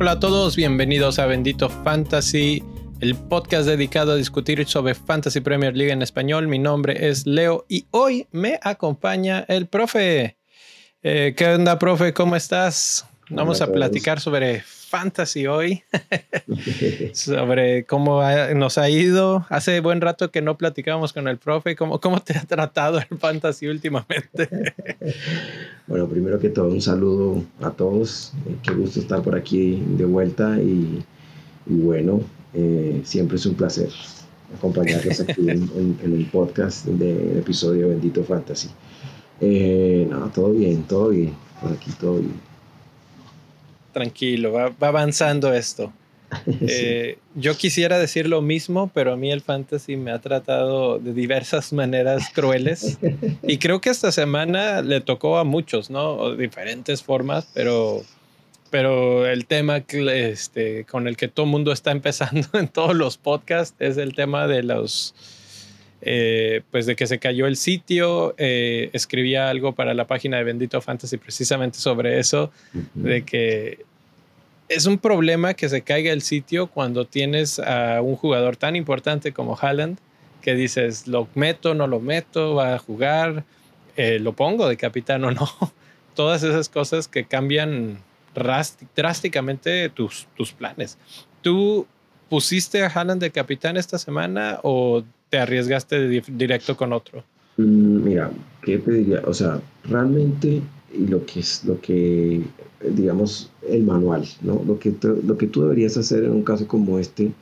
Hola a todos, bienvenidos a Bendito Fantasy, el podcast dedicado a discutir sobre Fantasy Premier League en español. Mi nombre es Leo y hoy me acompaña el profe. Eh, ¿Qué onda, profe? ¿Cómo estás? Vamos a platicar sobre fantasy hoy, sobre cómo nos ha ido. Hace buen rato que no platicábamos con el profe. ¿Cómo, cómo te ha tratado el fantasy últimamente? bueno, primero que todo, un saludo a todos. Eh, qué gusto estar por aquí de vuelta y, bueno, eh, siempre es un placer acompañarles aquí en, el podcast del episodio Bendito Fantasy. Eh, no, todo bien, todo bien. Por aquí todo bien tranquilo, va, avanzando esto. Eh, yo quisiera decir lo mismo, pero a mí el fantasy me ha tratado de diversas maneras crueles y creo que esta semana le tocó a muchos, ¿no? diferentes formas, pero, pero el tema este, con el que todo el mundo está empezando en todos los podcasts es el tema de los eh, pues de que se cayó el sitio, eh, escribía algo para la página de Bendito Fantasy precisamente sobre eso, de que es un problema que se caiga el sitio cuando tienes a un jugador tan importante como Haaland, que dices, lo meto, no lo meto, va a jugar, eh, lo pongo de capitán o no. Todas esas cosas que cambian drásticamente tus, tus planes. ¿Tú pusiste a Haaland de capitán esta semana o te arriesgaste directo con otro? Mm, mira, ¿qué pediría? O sea, realmente lo que es lo que, digamos, el manual, ¿no? Lo que, lo que tú deberías hacer en un caso como este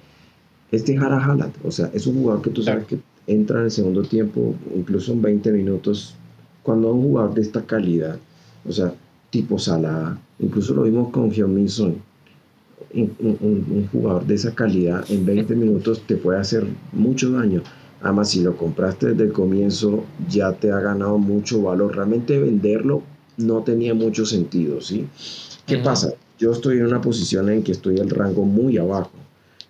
es dejar a Haaland. O sea, es un jugador que tú sabes que entra en el segundo tiempo, incluso en 20 minutos. Cuando un jugador de esta calidad, o sea, tipo Salah, incluso lo vimos con Hyun Min Son, un, un, jugador de esa calidad en 20 minutos te puede hacer mucho daño. Además, si lo compraste desde el comienzo, ya te ha ganado mucho valor. Realmente venderlo no tenía mucho sentido, ¿sí? ¿Qué pasa? Yo estoy en una posición en que estoy el rango muy abajo.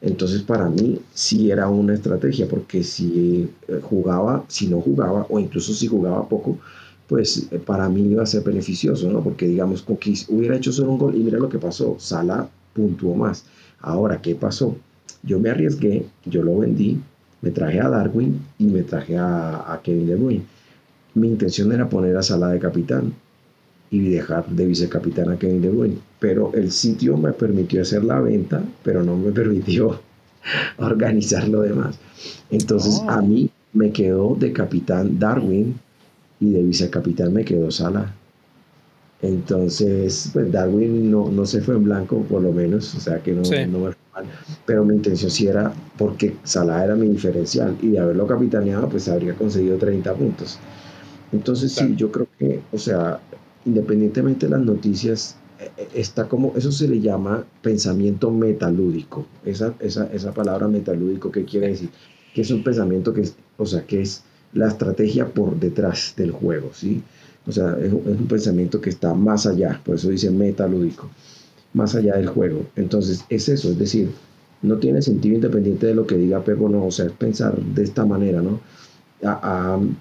Entonces, para mí sí era una estrategia, porque si eh, jugaba, si no jugaba, o incluso si jugaba poco, pues eh, para mí iba a ser beneficioso, ¿no? Porque digamos, con que hubiera hecho solo un gol, y mira lo que pasó, Sala puntuó más. Ahora, ¿qué pasó? Yo me arriesgué, yo lo vendí, me traje a Darwin y me traje a, Kevin De Bruyne. Mi intención era poner a Sala de capitán y dejar de vicecapitán a Kevin De Bruyne. Pero el sitio me permitió hacer la venta, pero no me permitió organizar lo demás. Entonces a oh. mí me quedó de capitán Darwin y de vicecapitán me quedó Sala. Entonces, pues Darwin no, no se fue en blanco, por lo menos, o sea que no, no me pero mi intención sí era, porque Salah era mi diferencial, y de haberlo capitaneado, pues habría conseguido 30 puntos. Entonces, sí, yo creo que, o sea, independientemente de las noticias, eh, eh, está como, eso se le llama pensamiento metalúdico. Esa, esa, esa palabra metalúdico, ¿qué quiere decir? Que es un pensamiento que es, o sea, que es la estrategia por detrás del juego, ¿sí? O sea, es, un pensamiento que está más allá, por eso dice metalúdico más allá del juego. Entonces, es eso, es decir, no tiene sentido independiente de lo que diga Pego, no, o sea, es pensar de esta manera, ¿no?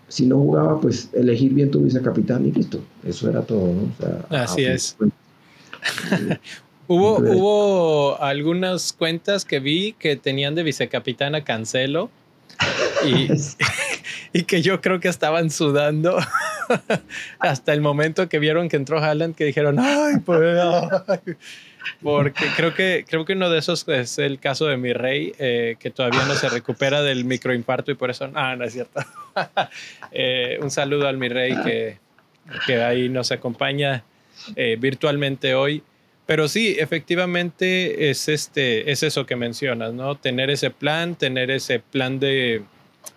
Si no jugaba, pues elegir bien tu vicecapitán y listo. Eso era todo, ¿no? Así es. hubo, hubo algunas cuentas que vi que tenían de vicecapitán a Cancelo y, y que yo creo que estaban sudando hasta el momento que vieron que entró Haaland, que dijeron, ay, pues, Porque creo que, creo que uno de esos es el caso de mi rey, eh, que todavía no se recupera del microinfarto y por eso, ah, no es cierto. Eh, un saludo al mi rey que, que ahí nos acompaña eh, virtualmente hoy. Pero sí, efectivamente es, este, es eso que mencionas, ¿no? Tener ese plan, tener ese plan de,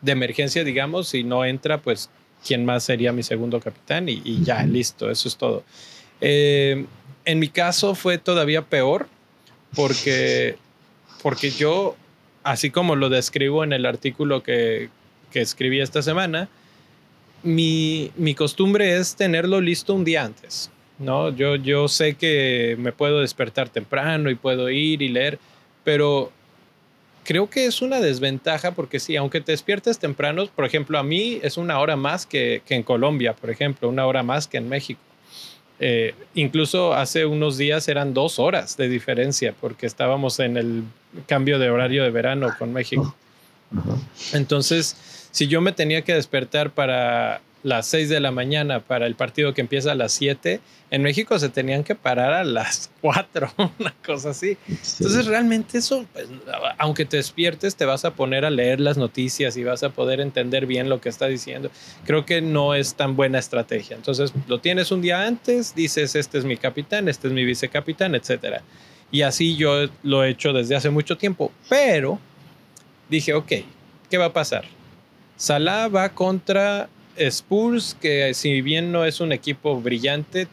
de emergencia, digamos, si no entra, pues quién más sería mi segundo capitán y, ya, listo, eso es todo. Eh, en mi caso fue todavía peor porque, porque yo, así como lo describo en el artículo que, que escribí esta semana, mi, mi, costumbre es tenerlo listo un día antes. ¿no? Yo, yo sé que me puedo despertar temprano y puedo ir y leer, pero creo que es una desventaja porque sí, aunque te despiertes temprano, por ejemplo, a mí es una hora más que, que en Colombia, por ejemplo, una hora más que en México. Eh, incluso hace unos días eran dos horas de diferencia porque estábamos en el cambio de horario de verano con México. Entonces, si yo me tenía que despertar para las 6 de la mañana para el partido que empieza a las 7, en México se tenían que parar a las 4, una cosa así. Entonces realmente eso, pues, aunque te despiertes, te vas a poner a leer las noticias y vas a poder entender bien lo que está diciendo. Creo que no es tan buena estrategia. Entonces lo tienes un día antes, dices, este es mi capitán, este es mi vicecapitán, etc. Y así yo lo he hecho desde hace mucho tiempo. Pero dije, ok, ¿qué va a pasar? Salah va contra Spurs, que si bien no es un equipo brillante,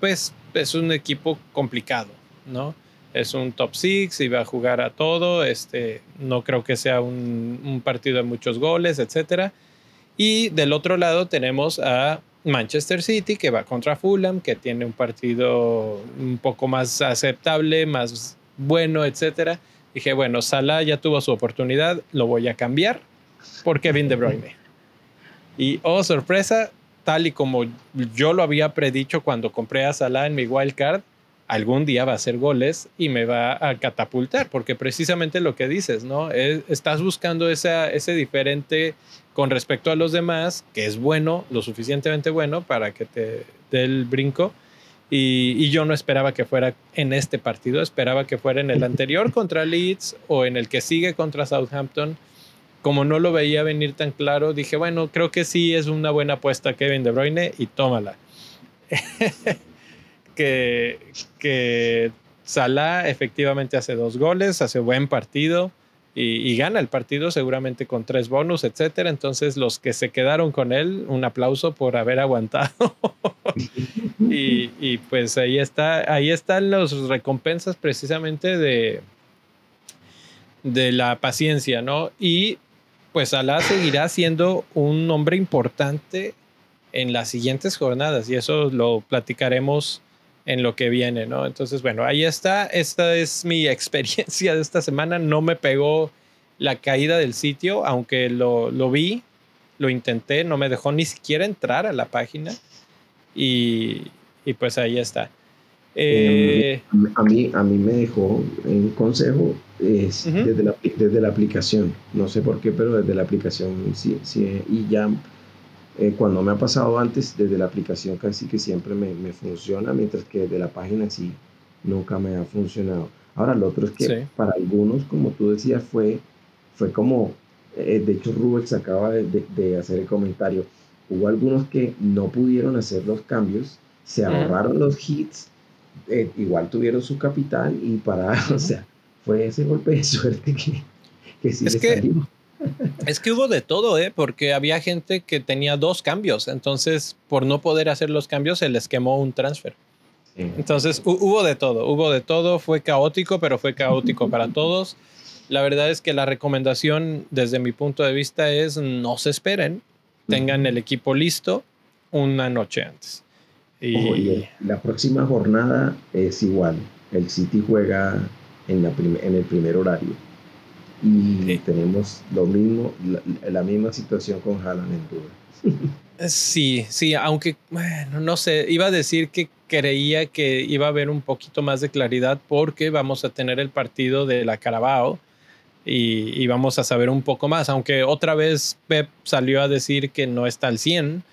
pues es un equipo complicado, ¿no? Es un top six y va a jugar a todo. Este, no creo que sea un, partido de muchos goles, etc. Y del otro lado tenemos a Manchester City, que va contra Fulham, que tiene un partido un poco más aceptable, más bueno, etc. Dije, bueno, Salah ya tuvo su oportunidad, lo voy a cambiar por Kevin De Bruyne. Y oh, sorpresa, tal y como yo lo había predicho cuando compré a Salah en mi wildcard, algún día va a hacer goles y me va a catapultar, porque precisamente lo que dices, ¿no? estás buscando ese diferente con respecto a los demás, que es bueno, lo suficientemente bueno para que te dé el brinco. Y, y, yo no esperaba que fuera en este partido, esperaba que fuera en el anterior contra Leeds o en el que sigue contra Southampton como no lo veía venir tan claro, dije, bueno, creo que sí es una buena apuesta Kevin De Bruyne y tómala. que, que Salah efectivamente hace dos goles, hace buen partido y, gana el partido seguramente con tres bonus, etcétera. Entonces, los que se quedaron con él, un aplauso por haber aguantado. y, y, pues ahí está, ahí están las recompensas precisamente de, de la paciencia, ¿no? Y pues Alá seguirá siendo un hombre importante en las siguientes jornadas y eso lo platicaremos en lo que viene, ¿no? Entonces, bueno, ahí está. Esta es mi experiencia de esta semana. No me pegó la caída del sitio, aunque lo, lo vi, lo intenté, no me dejó ni siquiera entrar a la página y, y pues ahí está. Eh, a, mí, a mí me dejó un consejo es desde, la, desde la aplicación. No sé por qué, pero desde la aplicación sí, sí y ya eh, cuando me ha pasado antes, desde la aplicación casi que siempre me, me, funciona, mientras que desde la página sí nunca me ha funcionado. Ahora, lo otro es que para algunos, como tú decías, fue, fue como, eh, de hecho Rubens acaba de, de, hacer el comentario, hubo algunos que no pudieron hacer los cambios, se ahorraron los hits eh, igual tuvieron su capitán y para, o sea, fue ese golpe de suerte que, que sí es que, Es que hubo de todo, ¿eh? Porque había gente que tenía dos cambios, entonces por no poder hacer los cambios se les quemó un transfer. Entonces hubo de todo, hubo de todo, fue caótico, pero fue caótico para todos. La verdad es que la recomendación desde mi punto de vista es no se esperen, tengan el equipo listo una noche antes. Y la próxima jornada es igual. El City juega en, la en el primer horario. Y tenemos lo mismo, la, misma situación con Haaland en duda. Sí, sí, aunque, bueno, no sé, iba a decir que creía que iba a haber un poquito más de claridad porque vamos a tener el partido de la Carabao y, y, vamos a saber un poco más, aunque otra vez Pep salió a decir que no está al 100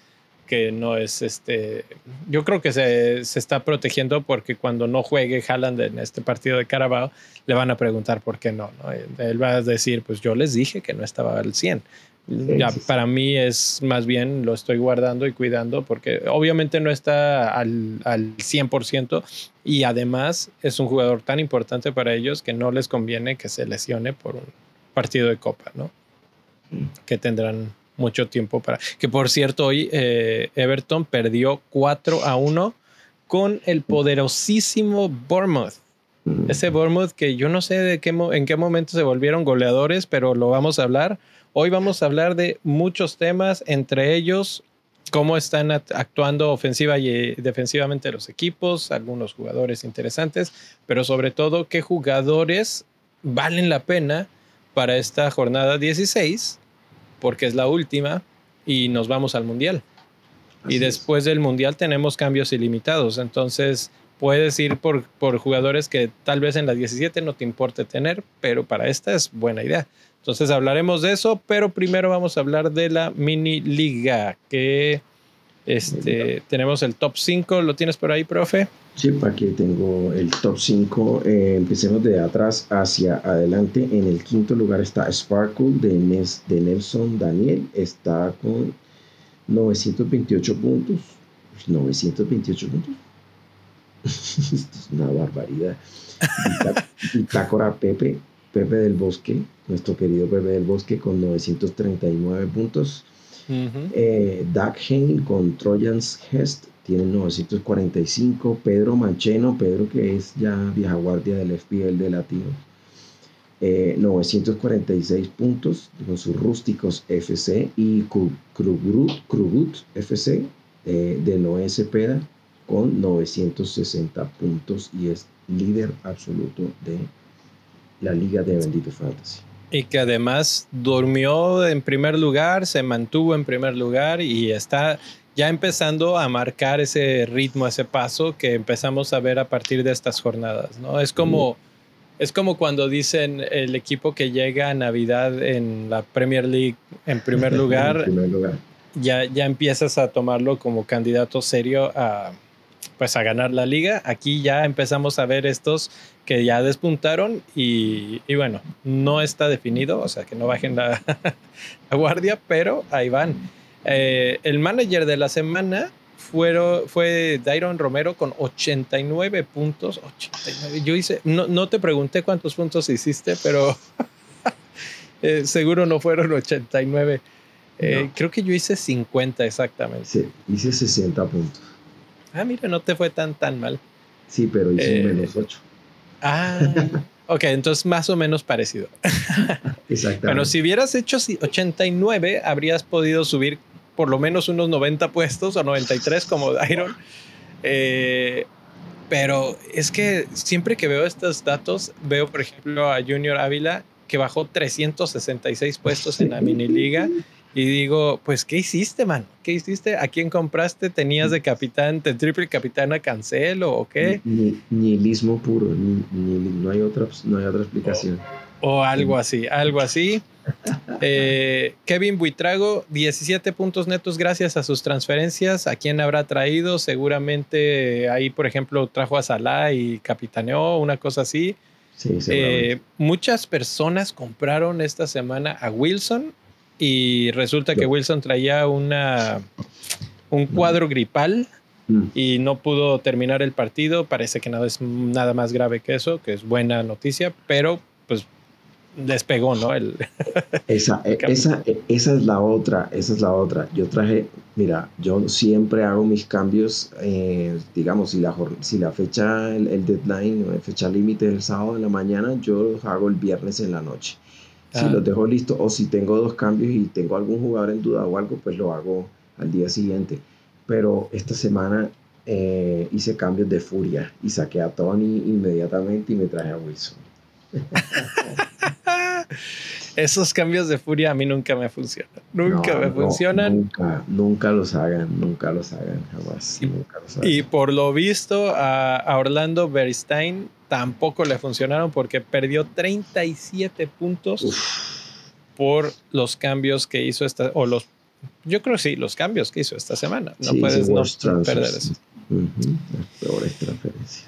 que no es este. Yo creo que se, se, está protegiendo porque cuando no juegue Haaland en este partido de Carabao, le van a preguntar por qué no, Él va a decir, pues yo les dije que no estaba al 100. ya, Para mí es más bien lo estoy guardando y cuidando porque obviamente no está al, al 100% y además es un jugador tan importante para ellos que no les conviene que se lesione por un partido de copa, ¿no? Que tendrán mucho tiempo para... Que por cierto, hoy eh, Everton perdió 4 a 1 con el poderosísimo Bournemouth. Ese Bournemouth que yo no sé de qué, en qué momento se volvieron goleadores, pero lo vamos a hablar. Hoy vamos a hablar de muchos temas, entre ellos cómo están actuando ofensiva y eh, defensivamente los equipos, algunos jugadores interesantes, pero sobre todo qué jugadores valen la pena para esta jornada 16, porque es la última, y nos vamos al Mundial. y después del Mundial tenemos cambios ilimitados. Entonces puedes ir por, por jugadores que tal vez en la 17 no te importe tener, pero para esta es buena idea. Entonces hablaremos de eso, pero primero vamos a hablar de la mini liga, que este, tenemos el top 5. ¿Lo tienes por ahí, profe? Sí, aquí tengo el top 5. Eh, empecemos de atrás hacia adelante. En el quinto lugar está Sparkle de, de Nelson Daniel. Está con 928 puntos. 928 puntos. Esto es una barbaridad. Bitácora Pepe, Pepe del Bosque, nuestro querido Pepe del Bosque con 939 puntos. Uh con Trojan's Hest tiene 945. Pedro Mancheno, Pedro que es ya vieja guardia del FPL de Latino, 946 eh, puntos con sus rústicos FC y Krugut FC eh, de Noé Cepeda con 960 puntos y es líder absoluto de la Liga de Bendito Fantasy. Y que además durmió en primer lugar, se mantuvo en primer lugar y está ya empezando a marcar ese ritmo, ese paso que empezamos a ver a partir de estas jornadas, ¿no? Es como, es como cuando dicen el equipo que llega a Navidad en la Premier League en primer lugar, Ya, ya empiezas a tomarlo como candidato serio a, pues a ganar la liga. Aquí ya empezamos a ver estos que ya despuntaron y, bueno, no está definido, o sea que no bajen la, guardia, pero ahí van. Eh, el manager de la semana fueron, fue Dairon Romero con 89 puntos. 89. Yo hice, no, no te pregunté cuántos puntos hiciste, pero eh, seguro no fueron 89. Eh, creo que yo hice 50 exactamente. Sí, hice 60 puntos. Ah, mira, no te fue tan, tan mal. Sí, pero hice un menos 8. Ah, ok, entonces más o menos parecido. Exactamente. Bueno, si hubieras hecho 89, habrías podido subir por lo menos unos 90 puestos o 93 como Iron. Eh, pero es que siempre que veo estos datos, veo por ejemplo a Junior Ávila que bajó 366 puestos en la mini liga y digo, pues, ¿qué hiciste, man? ¿Qué hiciste? ¿A quién compraste? ¿Tenías de capitán, de triple capitán a Cancelo o qué? Ni, nihilismo puro, ni, no, hay otra, no hay otra explicación. O, algo así, algo así. Eh, Kevin Buitrago, 17 puntos netos gracias a sus transferencias. ¿A quién habrá traído? Seguramente ahí, por ejemplo, trajo a Salah y capitaneó, una cosa así. Sí, eh, muchas personas compraron esta semana a Wilson y resulta que Wilson traía una, un cuadro gripal mm. y no pudo terminar el partido. Parece que nada es nada más grave que eso, que es buena noticia, pero pues despegó, ¿no? El esa, e, esa, e, esa es la otra, esa es la otra. Yo traje, mira, yo siempre hago mis cambios, eh, digamos, si la, si la fecha, el, el deadline, la fecha límite es el sábado en la mañana, yo los hago el viernes en la noche. Si los dejo listos o si tengo dos cambios y tengo algún jugador en duda o algo, pues lo hago al día siguiente. Pero esta semana eh, hice cambios de furia y saqué a Tony inmediatamente y me traje a Wilson. Esos cambios de furia a mí nunca me funcionan. Nunca me funcionan. Nunca, nunca los hagan, nunca los hagan, jamás. Y, por lo visto a, Orlando Beristain tampoco le funcionaron porque perdió 37 puntos por los cambios que hizo esta, o los, yo creo sí, los cambios que hizo esta semana. No puedes no perder eso.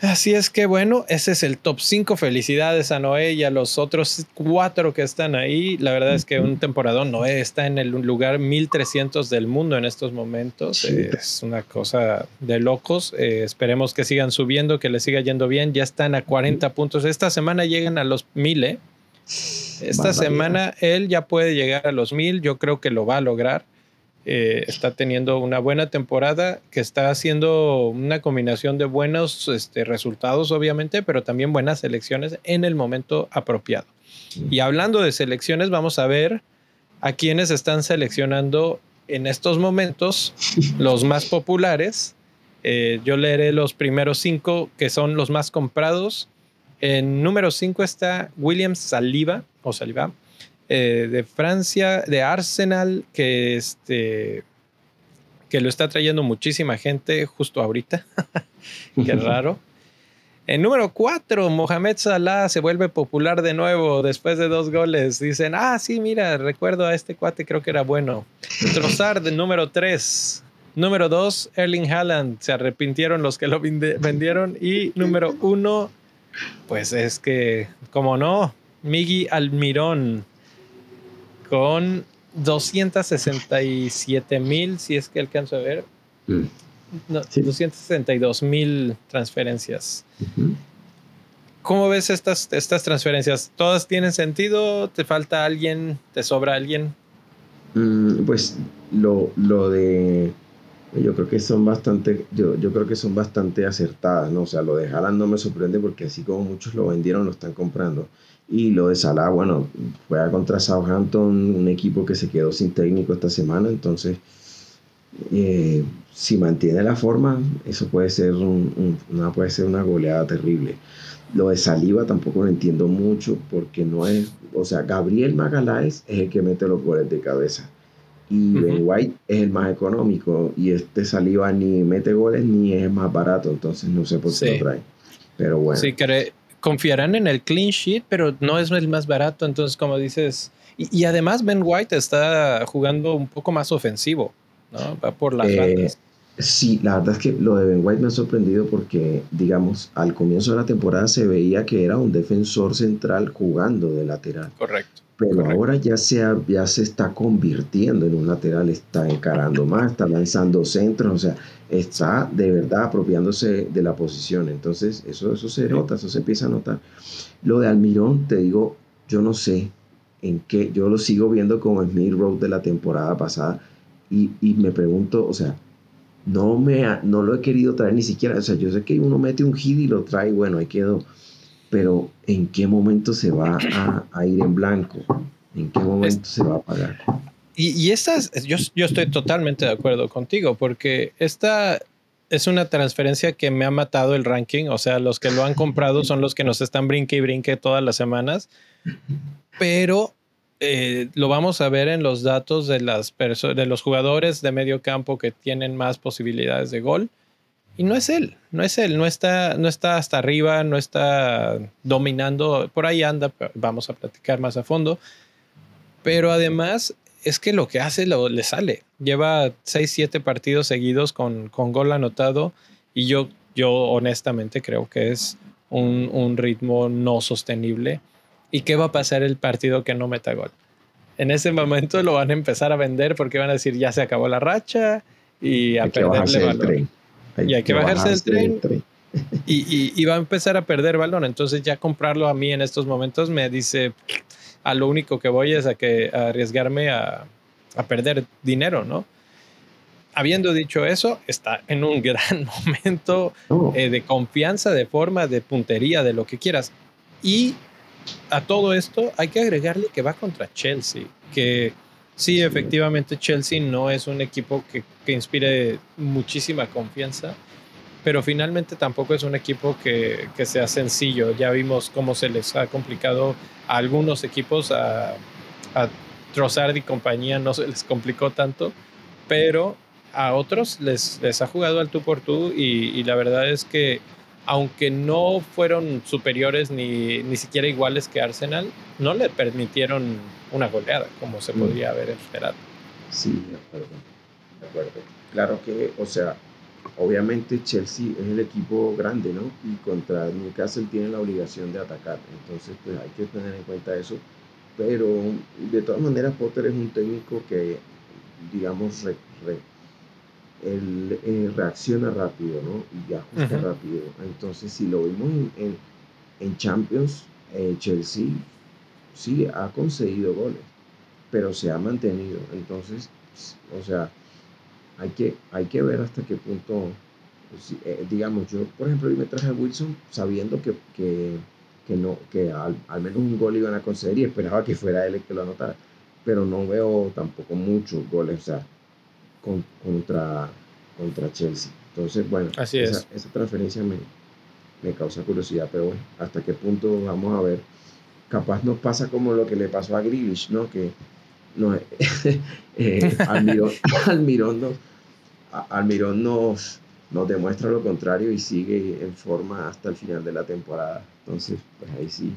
Así es que bueno, ese es el top 5. Felicidades a Noé y a los otros cuatro que están ahí. La verdad es que un temporadón, Noé está en el lugar 1300 del mundo en estos momentos. Es una cosa de locos. Eh, esperemos que sigan subiendo, que le siga yendo bien. Ya están a 40 puntos. Esta semana llegan a los 1000. ¿eh? Esta semana él ya puede llegar a los 1000. Yo creo que lo va a lograr. Eh, está teniendo una buena temporada, que está haciendo una combinación de buenos este, resultados, obviamente, pero también buenas selecciones en el momento apropiado. Y hablando de selecciones, vamos a ver a quienes están seleccionando en estos momentos los más populares. Eh, yo leeré los primeros cinco que son los más comprados. En número cinco está William Saliba o Saliba eh, de Francia, de Arsenal, que este que lo está trayendo muchísima gente justo ahorita. Qué raro. En número 4, Mohamed Salah se vuelve popular de nuevo después de dos goles. Dicen, ah, sí, mira, recuerdo a este cuate, creo que era bueno. Trossard, número 3. Número 2, Erling Haaland. Se arrepintieron los que lo vendieron. Y número 1, pues es que, como no, Migi Almirón con 267 mil, si es que alcanzo a ver. 262 mm. mil transferencias. ¿Cómo ves estas, estas transferencias? ¿Todas tienen sentido? ¿Te falta alguien? ¿Te sobra alguien? Mm, pues lo, lo de yo creo que son bastante, yo, yo creo que son bastante acertadas, ¿no? O sea, lo de Haaland no me sorprende porque así como muchos lo vendieron, lo están comprando. Y lo de Salah, bueno, juega contra Southampton, un equipo que se quedó sin técnico esta semana, entonces, eh, si mantiene la forma, eso puede ser, una, puede ser una goleada terrible. Lo de Saliba tampoco lo entiendo mucho porque no es, o sea, Gabriel Magaláes es el que mete los goles de cabeza y Ben White es el más económico y este Saliba ni mete goles ni es más barato, entonces no sé por qué lo trae. Pero bueno. Sí, confiarán en el clean sheet, pero no es el más barato, entonces como dices, y, además Ben White está jugando un poco más ofensivo, ¿no? Va por las eh, Sí, la verdad es que lo de Ben White me ha sorprendido porque, digamos, al comienzo de la temporada se veía que era un defensor central jugando de lateral. Correcto pero ahora ya se, ya se está convirtiendo en un lateral, está encarando más, está lanzando centros, o sea, está de verdad apropiándose de la posición. Entonces, eso, eso se nota, eso se empieza a notar. Lo de Almirón, te digo, yo no sé en qué, yo lo sigo viendo como Smith Road de la temporada pasada y, y me pregunto, o sea, no, me no lo he querido traer ni siquiera, o sea, yo sé que uno mete un hit y lo trae, bueno, ahí quedó pero ¿en qué momento se va a, ir en blanco? ¿En qué momento se va a pagar? Y, y estas, yo, yo estoy totalmente de acuerdo contigo, porque esta es una transferencia que me ha matado el ranking. O sea, los que lo han comprado son los que nos están brinque y brinque todas las semanas. Pero eh, lo vamos a ver en los datos de, las de los jugadores de medio campo que tienen más posibilidades de gol. Y no es él, no es él, no está, no está hasta arriba, no está dominando, por ahí anda, vamos a platicar más a fondo. Pero además es que lo que hace lo, le sale. Lleva 6, 7 partidos seguidos con, con gol anotado y yo, yo honestamente creo que es un, un ritmo no sostenible. ¿Y qué va a pasar el partido que no meta gol? En ese momento lo van a empezar a vender porque van a decir ya se acabó la racha y a perderle valor y hay que bajarse del tren. Y, va a empezar a perder balón. Entonces ya comprarlo a mí en estos momentos me dice, a lo único que voy es a, que, arriesgarme a, perder dinero, ¿no? Habiendo dicho eso, está en un gran momento oh. eh, de confianza, de forma, de puntería, de lo que quieras. Y a todo esto hay que agregarle que va contra Chelsea, que Sí, efectivamente Chelsea no es un equipo que, que, inspire muchísima confianza, pero finalmente tampoco es un equipo que, que, sea sencillo. Ya vimos cómo se les ha complicado a algunos equipos, a, a Trossard y compañía no se les complicó tanto, pero a otros les, les ha jugado al tú por tú y, y la verdad es que aunque no fueron superiores ni, ni siquiera iguales que Arsenal, no le permitieron una goleada como se mm. podría haber esperado. Sí, de acuerdo, de acuerdo. Claro que, o sea, obviamente Chelsea es el equipo grande, ¿no? Y contra Newcastle tiene la obligación de atacar. Entonces, pues hay que tener en cuenta eso. Pero de todas maneras, Potter es un técnico que, digamos, él eh, reacciona rápido, ¿no? Y ajusta rápido. Entonces, si lo vimos en, en, Champions, eh, Chelsea sí ha conseguido goles, pero se ha mantenido. Entonces, o sea, hay que, hay que ver hasta qué punto, eh, digamos, yo, por ejemplo, hoy me traje a Wilson sabiendo que, que, que no, que al, al, menos un gol iban a conceder y esperaba que fuera él el que lo anotara. Pero no veo tampoco muchos goles, o sea, contra, contra Chelsea. Entonces, bueno, Así esa, esa, transferencia me, me, causa curiosidad, pero bueno, hasta qué punto vamos a ver capaz nos pasa como lo que le pasó a Grealish, ¿no? Que no, eh, Almirón, Almirón, nos, nos demuestra lo contrario y sigue en forma hasta el final de la temporada. Entonces, pues ahí sí,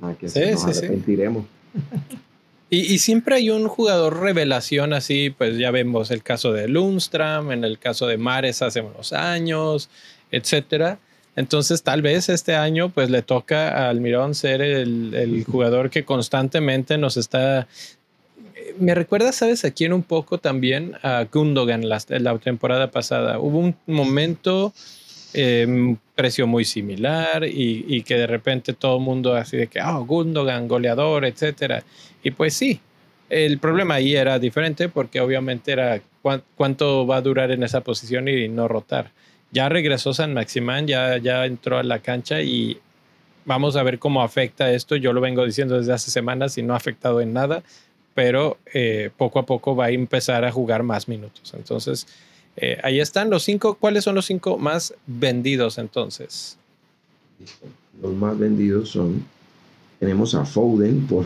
no que sí, nos arrepentiremos. Y, siempre hay un jugador revelación así, pues ya vemos el caso de Lundstrom, en el caso de Mares hace unos años, etcétera. Entonces tal vez este año pues le toca a Almirón ser el, el jugador que constantemente nos está... Me recuerda, ¿sabes? Aquí en un poco también a Gundogan la, la temporada pasada. Hubo un momento eh, precio muy similar y, y, que de repente todo el mundo así de que, oh, Gundogan, goleador, etcétera. Y pues sí, el problema ahí era diferente porque obviamente era cuánto va a durar en esa posición y no rotar. Ya regresó San Maximán, ya, ya entró a la cancha y vamos a ver cómo afecta esto. Yo lo vengo diciendo desde hace semanas y no ha afectado en nada, pero eh, poco a poco va a empezar a jugar más minutos. Entonces, eh, ahí están los cinco. ¿Cuáles son los cinco más vendidos entonces? Los más vendidos son, tenemos a Foden por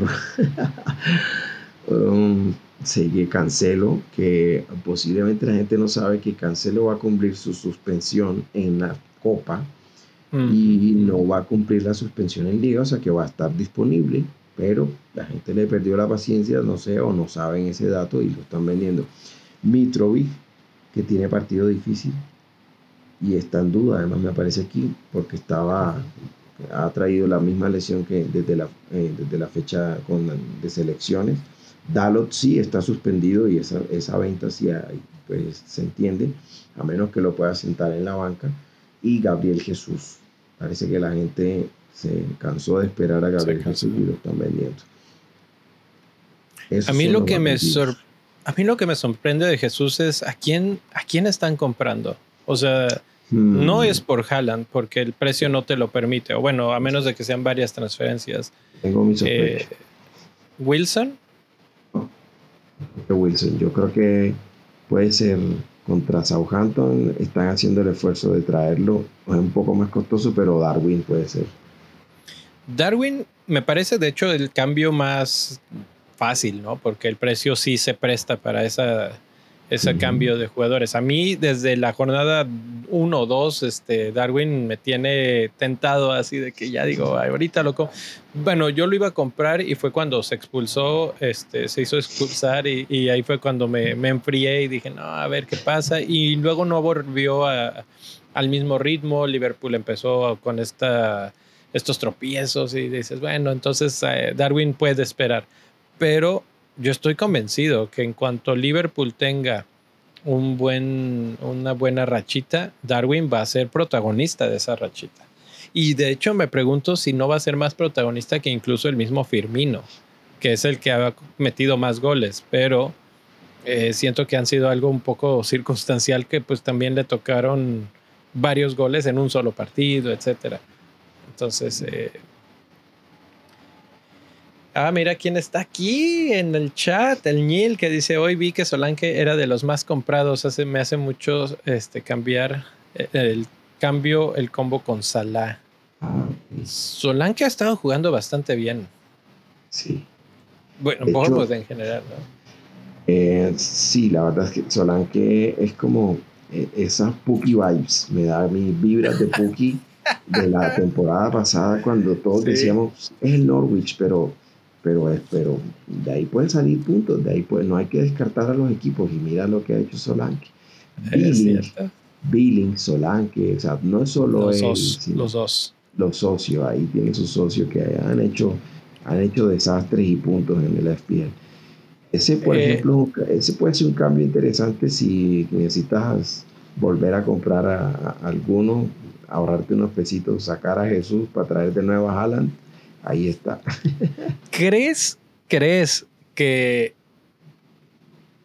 um, sigue Cancelo, que posiblemente la gente no sabe que Cancelo va a cumplir su suspensión en la Copa mm. y no va a cumplir la suspensión en Liga, o sea que va a estar disponible, pero la gente le perdió la paciencia, no sé, o no saben ese dato y lo están vendiendo. Mitrovic que tiene partido difícil y está en duda, además me aparece aquí, porque estaba, ha traído la misma lesión que desde la, eh, desde la fecha con, de selecciones. Dalot sí está suspendido y esa, esa venta sí pues, se entiende, a menos que lo pueda sentar en la banca. Y Gabriel Jesús. Parece que la gente se cansó de esperar a Gabriel Jesús y lo están vendiendo. a mí lo que me sorprende a mí lo que me sorprende de Jesús es a quién, a quién están comprando. O sea, no hmm. es por Haaland, porque el precio no te lo permite. O bueno, a menos de que sean varias transferencias. Tengo mi eh, ¿Wilson? Wilson, yo creo que puede ser contra Southampton. Están haciendo el esfuerzo de traerlo. Es un poco más costoso, pero Darwin puede ser. Darwin me parece, de hecho, el cambio más fácil, ¿no? Porque el precio sí se presta para esa, ese cambio de jugadores. A mí, desde la jornada 1 o 2, este, Darwin me tiene tentado así de que ya digo, ahorita loco. Bueno, yo lo iba a comprar y fue cuando se expulsó, este, se hizo expulsar y, y ahí fue cuando me, me, enfrié y dije, no, a ver qué pasa. Y luego no volvió a, al mismo ritmo. Liverpool empezó con esta, estos tropiezos y dices, bueno, entonces eh, Darwin puede esperar pero yo estoy convencido que en cuanto Liverpool tenga un buen, una buena rachita, Darwin va a ser protagonista de esa rachita. Y de hecho me pregunto si no va a ser más protagonista que incluso el mismo Firmino, que es el que ha metido más goles, pero eh, siento que han sido algo un poco circunstancial que pues también le tocaron varios goles en un solo partido, etcétera. Entonces, eh, Ah, mira quién está aquí en el chat, el Nil, que dice, hoy vi que Solanke era de los más comprados, hace, me hace mucho este, cambiar eh, el, cambio, el combo con Salah. Solanke ha estado jugando bastante bien. Sí. Bueno, vos en general, ¿no? Eh, sí, la verdad es que Solanke es como eh, esas Pookie vibes, me da mis vibras de Pookie de la temporada pasada cuando todos decíamos es el Norwich, pero pero, pero de ahí pueden salir puntos, de ahí pues no hay que descartar a los equipos y mira lo que ha hecho Solanke. Billing, Billing, Solanke, o sea, no es solo los dos, los dos. Los socios, ahí tiene sus socios que han hecho, han hecho desastres y puntos en el FPL. Ese, por eh, ejemplo, ese puede ser un cambio interesante si necesitas volver a comprar a, a alguno, ahorrarte unos pesitos, sacar a Jesús para traer de nuevo a Haaland Ahí está. ¿Crees, crees que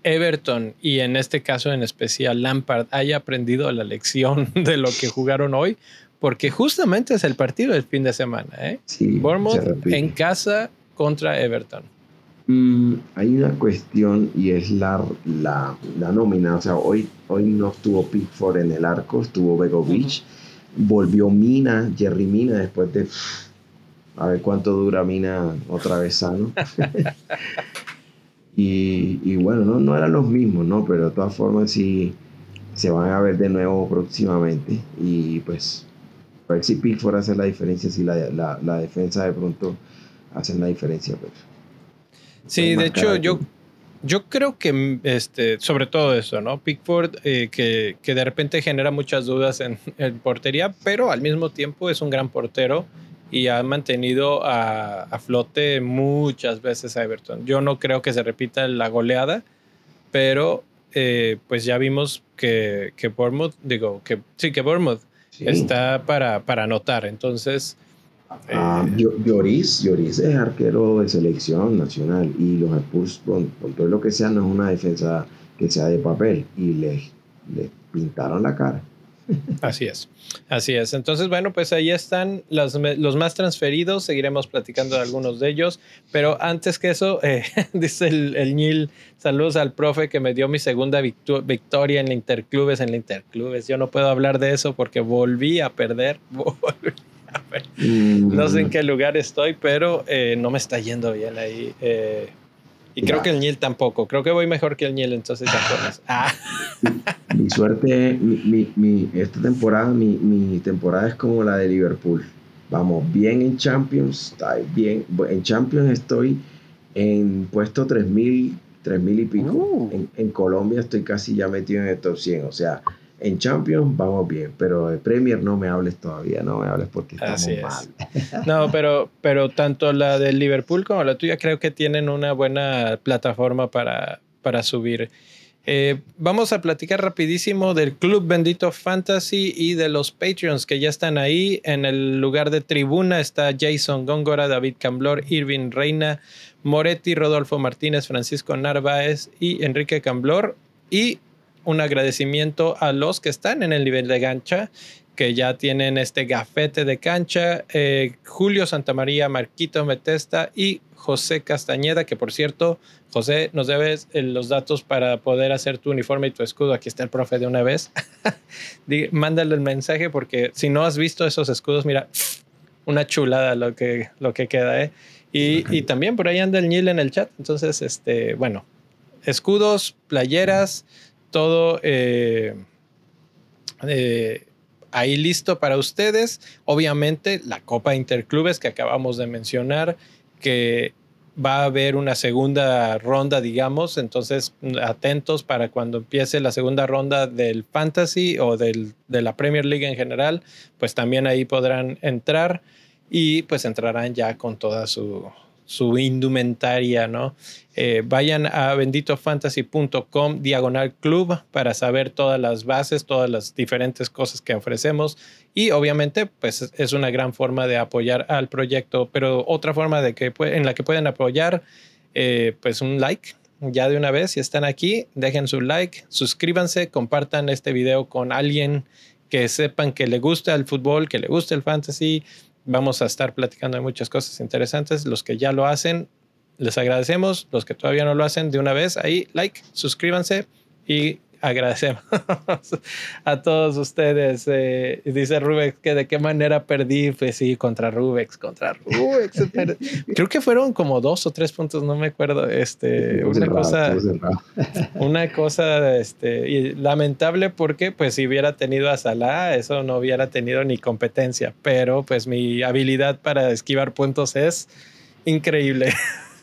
Everton y en este caso en especial Lampard haya aprendido la lección de lo que jugaron hoy? Porque justamente es el partido del fin de semana, ¿eh? Bournemouth en casa contra Everton. Mm, hay una cuestión y es la, la, nómina. O sea, hoy, hoy no estuvo Pickford en el arco, estuvo Begovic. Volvió Mina, Jerry Mina, después de a ver cuánto dura Mina otra vez sano. y, bueno, no, no eran los mismos, ¿no? Pero de todas formas sí se van a ver de nuevo próximamente. Y pues, a ver si Pickford hace la diferencia, si la, la, defensa de pronto hace la diferencia. Pues. Sí, de hecho, yo, yo creo que, este, sobre todo eso, ¿no? Pickford, eh, que, que, de repente genera muchas dudas en, en, portería, pero al mismo tiempo es un gran portero y ha mantenido a, a, flote muchas veces a Everton. Yo no creo que se repita la goleada, pero eh, pues ya vimos que, que Bournemouth, digo, que sí, que Bournemouth está para, para anotar. Entonces. Ah, eh, Lloris, Lloris es arquero de selección nacional y los Spurs, con, todo lo que sea, no es una defensa que sea de papel y le le pintaron la cara. Así es, así es. Entonces, bueno, pues ahí están los, los más transferidos. Seguiremos platicando de algunos de ellos. Pero antes que eso, eh, dice el, el Nil, saludos al profe que me dio mi segunda victoria en la Interclubes, en la Interclubes. Yo no puedo hablar de eso porque volví a perder. No sé en qué lugar estoy, pero eh, no me está yendo bien ahí. Eh, y creo que el Niel tampoco. Creo que voy mejor que el Niel, entonces ya ah. Mi suerte, mi, mi, esta temporada, mi, mi, temporada es como la de Liverpool. Vamos bien en Champions, bien. En Champions estoy en puesto 3000, 3000 y pico. Uh. En, en, Colombia estoy casi ya metido en el top 100. O sea, en Champions vamos bien, pero de Premier no me hables todavía, no me hables porque estamos mal. No, pero, pero tanto la del Liverpool como la tuya creo que tienen una buena plataforma para, para subir. Eh, vamos a platicar rapidísimo del Club Bendito Fantasy y de los Patreons que ya están ahí. En el lugar de tribuna está Jason Góngora, David Camblor, Irving Reina, Moretti, Rodolfo Martínez, Francisco Narváez y Enrique Camblor. Y un agradecimiento a los que están en el nivel de cancha, que ya tienen este gafete de cancha, eh, Julio Santamaría, Marquito Metesta y José Castañeda, que por cierto, José, nos debes eh, los datos para poder hacer tu uniforme y tu escudo. Aquí está el profe de una vez. Mándale el mensaje porque si no has visto esos escudos, mira, una chulada lo que, lo que queda, ¿eh? Y, y también por ahí anda el Nil en el chat. Entonces, este, bueno, escudos, playeras, todo eh, eh, ahí listo para ustedes. Obviamente la Copa Interclubes que acabamos de mencionar, que va a haber una segunda ronda, digamos, entonces atentos para cuando empiece la segunda ronda del Fantasy o del, de la Premier League en general, pues también ahí podrán entrar y pues entrarán ya con toda su, su indumentaria, ¿no? Eh, vayan a benditofantasy.com diagonal club para saber todas las bases, todas las diferentes cosas que ofrecemos y obviamente pues es una gran forma de apoyar al proyecto, pero otra forma de que en la que pueden apoyar eh, pues un like. Ya de una vez, si están aquí, dejen su like, suscríbanse, compartan este video con alguien que sepan que le gusta el fútbol, que le gusta el fantasy, Vamos a estar platicando de muchas cosas interesantes. Los que ya lo hacen, les agradecemos. Los que todavía no lo hacen, de una vez, ahí, like, suscríbanse y agradecemos a todos ustedes. Eh, dice Rubex que de qué manera perdí. Pues sí, contra Rubex, contra Rubex. Creo que fueron como dos o tres puntos, no me acuerdo. Este, una cosa, una cosa, este, lamentable porque pues si hubiera tenido a Salah, eso no hubiera tenido ni competencia. Pero pues mi habilidad para esquivar puntos es increíble.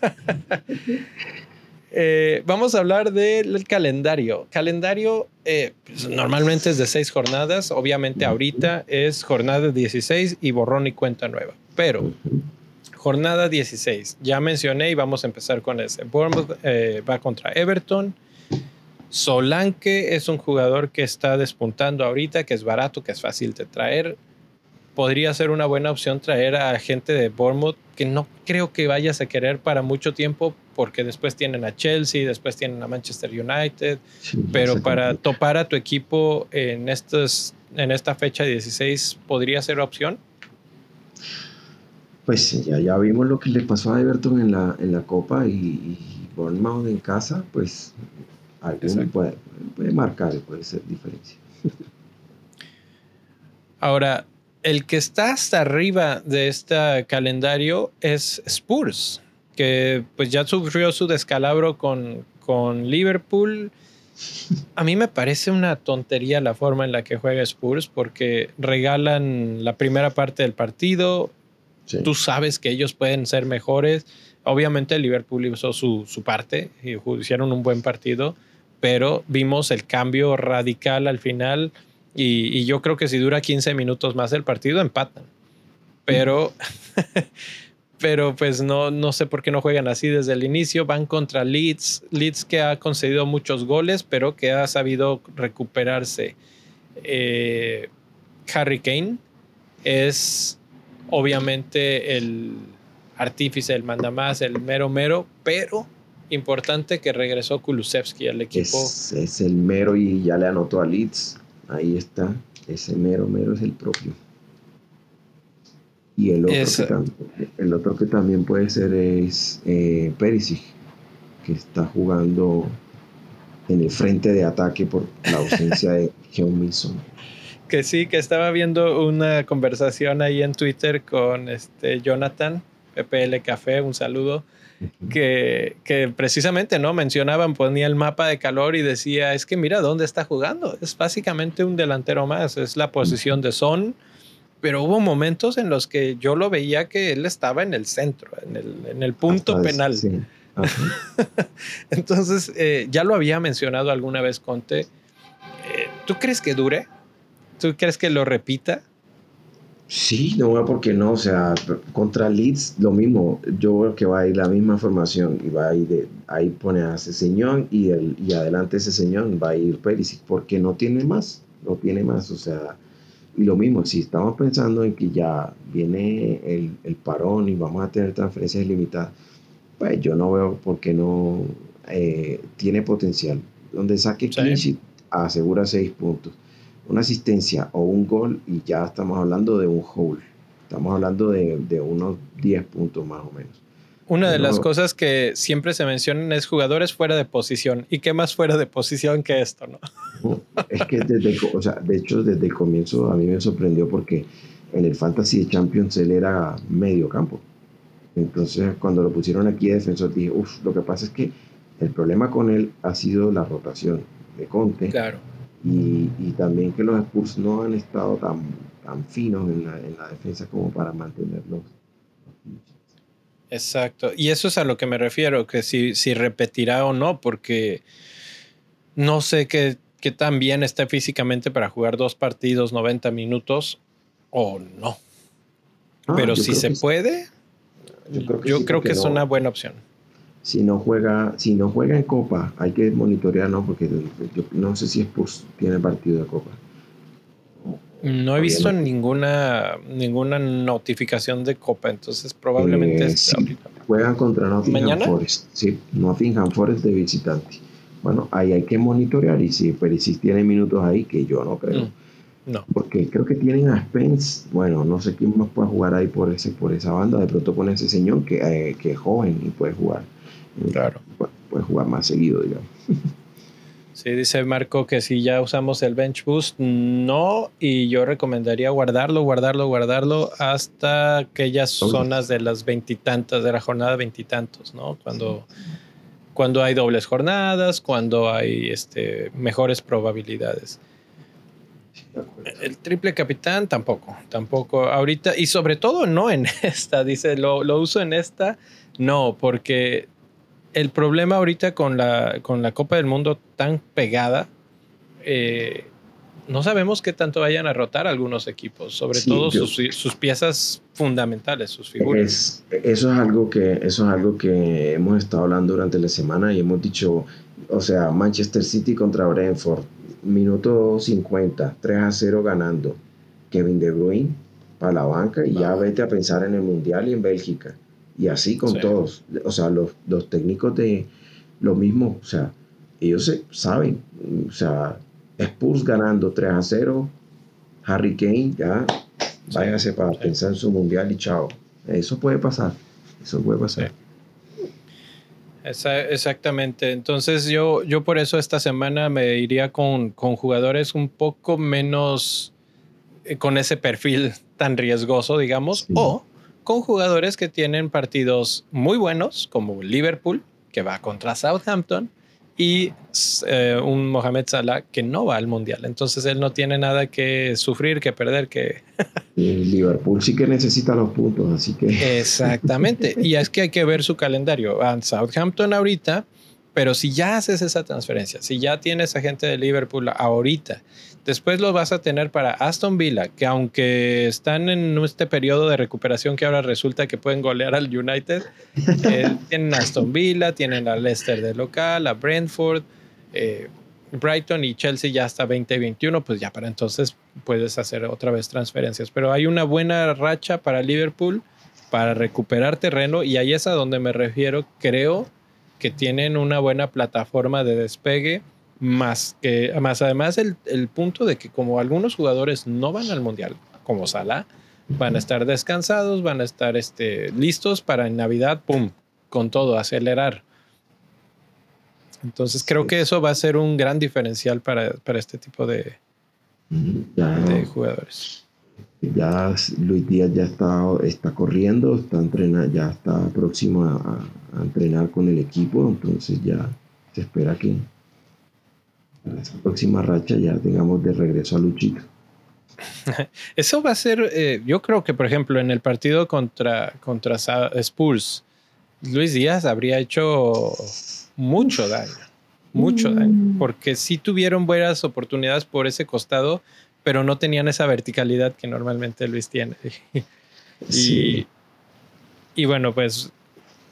Eh, vamos a hablar del calendario. Calendario eh, pues, normalmente es de seis jornadas. Obviamente ahorita es jornada 16 y borrón y cuenta nueva. Pero jornada 16, ya mencioné y vamos a empezar con ese. Bournemouth eh, va contra Everton. Solanke es un jugador que está despuntando ahorita, que es barato, que es fácil de traer podría ser una buena opción traer a gente de Bournemouth que no creo que vayas a querer para mucho tiempo porque después tienen a Chelsea, después tienen a Manchester United, pero para topar a tu equipo en, estos, en esta fecha 16 podría ser opción. Pues ya, ya vimos lo que le pasó a Everton en la, en la Copa y, y Bournemouth en casa, pues alguien puede, puede marcar, puede ser diferencia. Ahora, el que está hasta arriba de este calendario es Spurs, que pues ya sufrió su descalabro con, con Liverpool. A mí me parece una tontería la forma en la que juega Spurs porque regalan la primera parte del partido. Tú sabes que ellos pueden ser mejores. Obviamente Liverpool hizo su, su parte y hicieron un buen partido, pero vimos el cambio radical al final y, yo creo que si dura 15 minutos más el partido, empatan. Pero, pero pues no, no sé por qué no juegan así desde el inicio. Van contra Leeds. Leeds que ha concedido muchos goles, pero que ha sabido recuperarse. Eh, Harry Kane es obviamente el artífice, el mandamás, el mero mero, pero importante que regresó Kulusevski al equipo. Es, es, el mero y ya le anotó a Leeds. Ahí está, ese mero mero es el propio. Y el otro, que, también, el otro que también puede ser es eh, Perisic, que está jugando en el frente de ataque por la ausencia de John Milson. Que sí, que estaba viendo una conversación ahí en Twitter con este Jonathan, PPL Café, un saludo, que, que, precisamente no mencionaban, ponía el mapa de calor y decía, es que mira dónde está jugando, es básicamente un delantero más, es la posición de Son, pero hubo momentos en los que yo lo veía que él estaba en el centro, en el, en el punto penal. Entonces, eh, ya lo había mencionado alguna vez Conte. Eh, ¿Tú crees que dure? ¿Tú crees que lo repita? Sí, no veo por qué no. O sea, contra Leeds lo mismo. Yo creo que va a ir la misma formación y va a ir de, ahí pone a ese señor y, el, y adelante ese señor va a ir Perisic porque no tiene más, no tiene más. O sea, y lo mismo, si estamos pensando en que ya viene el, el parón y vamos a tener transferencias limitadas, pues yo no veo por qué no eh, tiene potencial. Donde saque sí. asegura seis puntos una asistencia o un gol y ya estamos hablando de un hole. Estamos hablando de, de unos 10 puntos más o menos. Una de las cosas que siempre se mencionan es jugadores fuera de posición. ¿Y qué más fuera de posición que esto, no? Es que desde, o sea, de hecho, desde el comienzo a mí me sorprendió porque en el Fantasy Champions él era medio campo. Entonces, cuando lo pusieron aquí de defensor, dije, uff, lo que pasa es que el problema con él ha sido la rotación de Conte. Claro y, también que los Spurs no han estado tan, tan finos en la, en la defensa como para mantenerlos. Exacto, y eso es a lo que me refiero, que si, si repetirá o no, porque no sé qué, qué tan bien está físicamente para jugar dos partidos 90 minutos o no. Ah, Pero si se puede, yo creo que, es una buena opción si no juega, si no juega en Copa, hay que monitorear, ¿no? Porque yo no sé si Spurs tiene partido de Copa. No he visto ninguna ninguna notificación de Copa, entonces probablemente eh, juegan contra Nottingham Forest. Sí, Nottingham Forest de visitante. Bueno, ahí hay que monitorear y si Perisic tiene minutos ahí, que yo no creo. Mm, no. Porque creo que tienen a Spence, bueno, no sé quién más puede jugar ahí por ese por esa banda, de pronto con ese señor que, eh, que es joven y puede jugar. Claro. Puede jugar más seguido, digamos. Sí, dice Marco que si ya usamos el Bench Boost, no, y yo recomendaría guardarlo, guardarlo, guardarlo hasta aquellas zonas de las veintitantas, de la jornada veintitantos, ¿no? Cuando, cuando hay dobles jornadas, cuando hay este, mejores probabilidades. El triple capitán tampoco, tampoco ahorita, y sobre todo no en esta, dice, lo, lo uso en esta, no, porque el problema ahorita con la, con la Copa del Mundo tan pegada, eh, no sabemos qué tanto vayan a rotar algunos equipos, sobre todo sus, piezas fundamentales, sus figuras. eso, es algo que, eso es algo que hemos estado hablando durante la semana y hemos dicho, o sea, Manchester City contra Brentford, minuto 50, 3 a 0 ganando. Kevin De Bruyne para la banca y ya vete a pensar en el Mundial y en Bélgica. Y así con todos. O sea, los, los, técnicos de lo mismo, o sea, ellos saben, o sea, Spurs ganando 3 a 0, Harry Kane ya váyase para pensar en su mundial y chao. Eso puede pasar, eso puede pasar. exactamente. Entonces yo, yo por eso esta semana me iría con, con jugadores un poco menos eh, con ese perfil tan riesgoso, digamos, o con jugadores que tienen partidos muy buenos, como Liverpool, que va contra Southampton, y eh, un Mohamed Salah que no va al mundial. Entonces él no tiene nada que sufrir, que perder, que. Liverpool sí que necesita los puntos, así que. Exactamente. y es que hay que ver su calendario. a Southampton ahorita, pero si ya haces esa transferencia, si ya tienes a gente de Liverpool ahorita Después lo vas a tener para Aston Villa, que aunque están en este periodo de recuperación que ahora resulta que pueden golear al United, eh, tienen Aston Villa, tienen a Leicester de local, a Brentford, eh, Brighton y Chelsea ya hasta 2021, pues ya para entonces puedes hacer otra vez transferencias. Pero hay una buena racha para Liverpool para recuperar terreno y ahí es a donde me refiero. Creo que tienen una buena plataforma de despegue más que, más además el, el, punto de que como algunos jugadores no van al mundial, como Salah, van a estar descansados, van a estar este, listos para en Navidad, pum, con todo, acelerar. Entonces creo que eso va a ser un gran diferencial para, para este tipo de, de jugadores. Ya Luis Díaz ya está, está corriendo, está ya está próximo a, a entrenar con el equipo, entonces ya se espera que, en esa próxima racha ya tengamos de regreso a Luchito. Eso va a ser, eh, yo creo que por ejemplo en el partido contra, contra Spurs, Luis Díaz habría hecho mucho daño, mucho daño, mm. porque sí tuvieron buenas oportunidades por ese costado, pero no tenían esa verticalidad que normalmente Luis tiene. y, y bueno, pues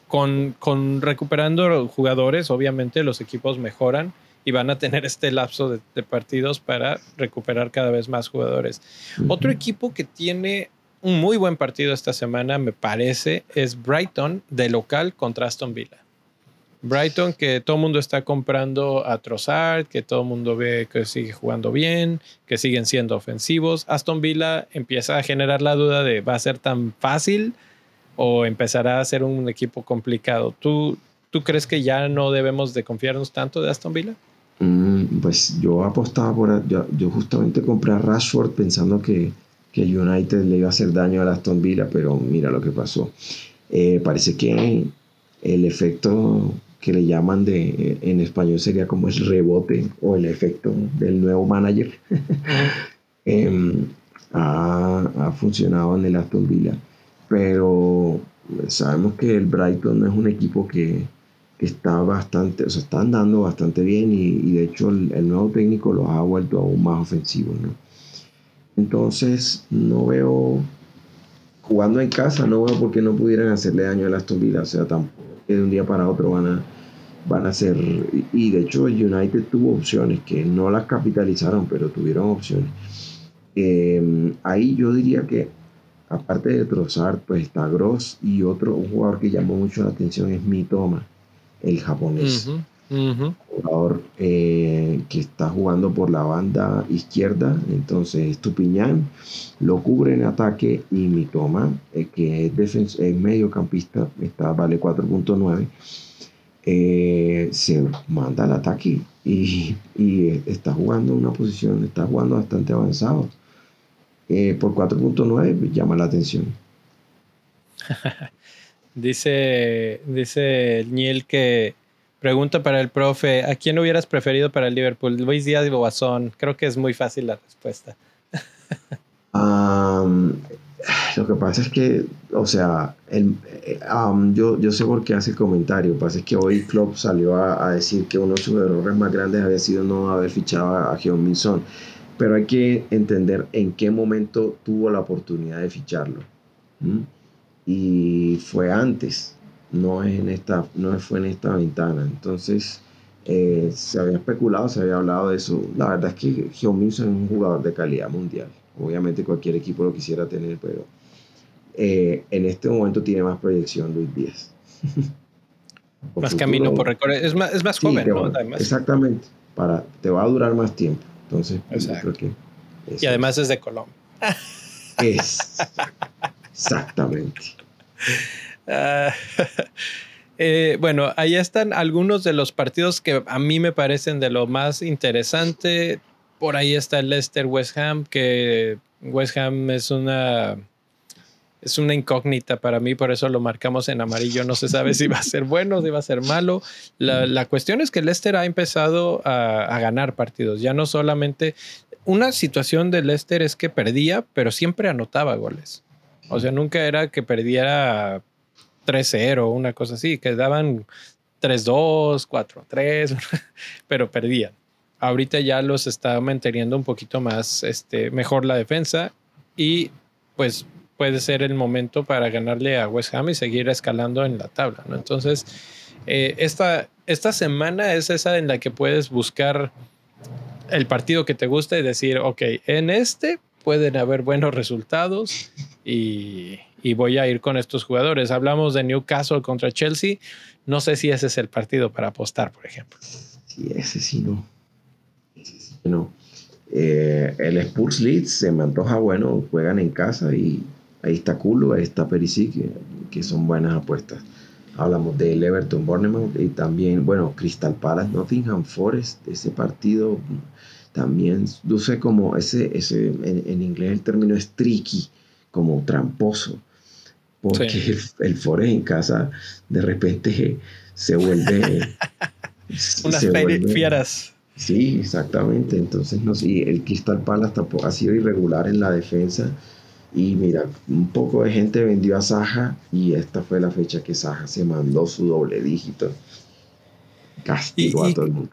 con, con recuperando jugadores, obviamente los equipos mejoran y van a tener este lapso de, partidos para recuperar cada vez más jugadores. Otro equipo que tiene un muy buen partido esta semana, me parece, es Brighton de local contra Aston Villa. Brighton, que todo el mundo está comprando a Trossard, que todo el mundo ve que sigue jugando bien, que siguen siendo ofensivos. Aston Villa empieza a generar la duda de va a ser tan fácil o empezará a ser un equipo complicado. ¿Tú, ¿Tú crees que ya no debemos de confiarnos tanto de Aston Villa? Mm, pues yo apostaba por. Yo, yo, justamente compré a Rashford pensando que, que United le iba a hacer daño a Aston Villa, pero mira lo que pasó. Eh, parece que el efecto que le llaman de en español sería como el rebote o el efecto del nuevo manager em, ha, ha, funcionado en el Aston Villa pero sabemos que el Brighton no es un equipo que, está bastante, o sea, está andando bastante bien y, de hecho el, nuevo técnico los ha vuelto aún más ofensivos, ¿no? Entonces no veo, jugando en casa, no veo por qué no pudieran hacerle daño a Aston Villa, o sea, tampoco que de un día para otro van a, van a ser, y de hecho el United tuvo opciones que no las capitalizaron, pero tuvieron opciones. Eh, ahí yo diría que aparte de Trossard, pues está Gross y otro un jugador que llamó mucho la atención es Mitoma el japonés. Jugador eh, que está jugando por la banda izquierda, entonces Estupiñán lo cubre en ataque y Mitoma, eh, que es, mediocampista, está, vale 4.9, eh, se manda al ataque y, está jugando una posición, está jugando bastante avanzado. por 4.9 llama la atención. Dice, dice Niel que pregunta para el profe, ¿a quién hubieras preferido para el Liverpool? Luis Díaz Boazón. Creo que es muy fácil la respuesta. lo que pasa es que, o sea, el, yo, yo sé por qué hace el comentario. Lo que pasa es que hoy Klopp salió a, decir que uno de sus errores más grandes había sido no haber fichado a, Jeon Minson. Pero hay que entender en qué momento tuvo la oportunidad de ficharlo y fue antes, no, es en esta, no fue en esta ventana. Entonces, eh, se había especulado, se había hablado de eso. La verdad es que Heung es un jugador de calidad mundial. Obviamente cualquier equipo lo quisiera tener, pero eh, en este momento tiene más proyección Luis Díaz. más camino por recorrer. Es más, es más joven, ¿no? Exactamente. Para, te va a durar más tiempo. Entonces, creo que y además es de Colombia. Es. Exactamente. Ah, eh, bueno, ahí están algunos de los partidos que a mí me parecen de lo más interesante. Por ahí está el Leicester West Ham, que West Ham es una es una incógnita para mí, por eso lo marcamos en amarillo. No se sabe si va a ser bueno, si va a ser malo. La, cuestión es que Leicester ha empezado a, ganar partidos. Ya no solamente. Una situación de Leicester es que perdía, pero siempre anotaba goles. O sea, nunca era que perdiera 3-0, una cosa así, que daban 3-2, 4-3, pero perdían. Ahorita ya los está manteniendo un poquito más este, mejor la defensa y pues puede ser el momento para ganarle a West Ham y seguir escalando en la tabla. ¿no? Entonces, eh, esta, esta semana es esa en la que puedes buscar el partido que te gusta y decir, ok, en este pueden haber buenos resultados y, y voy a ir con estos jugadores. Hablamos de Newcastle contra Chelsea. No sé si ese es el partido para apostar, por ejemplo. Sí, ese sí no. No. Eh, el Spurs Leeds se me antoja bueno, juegan en casa y Ahí está Culo, ahí está Perisic, que, son buenas apuestas. Hablamos del Everton Bournemouth y también, bueno, Crystal Palace, Nottingham Forest, ese partido también luce como ese, ese en, inglés el término es tricky, como tramposo, porque el, Forest en casa de repente se vuelve... Unas fieras. Sí, exactamente. Entonces, no sé, el Crystal Palace ha sido irregular en la defensa y mira, un poco de gente vendió a Saja y esta fue la fecha que Saja se mandó su doble dígito. Castigó a todo el mundo.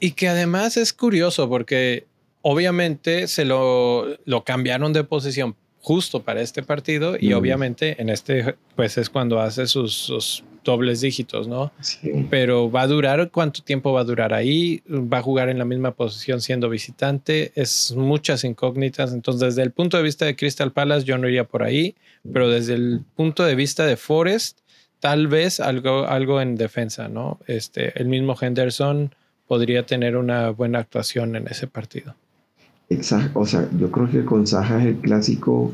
Y que además es curioso porque obviamente se lo, lo cambiaron de posición justo para este partido y obviamente en este pues es cuando hace sus, dobles dígitos, ¿no? Sí. Pero va a durar, ¿cuánto tiempo va a durar ahí? ¿Va a jugar en la misma posición siendo visitante? Es muchas incógnitas. Entonces, desde el punto de vista de Crystal Palace, yo no iría por ahí, pero desde el punto de vista de Forest, tal vez algo, algo en defensa, ¿no? Este, el mismo Henderson podría tener una buena actuación en ese partido. O sea, yo creo que con Saja es el clásico,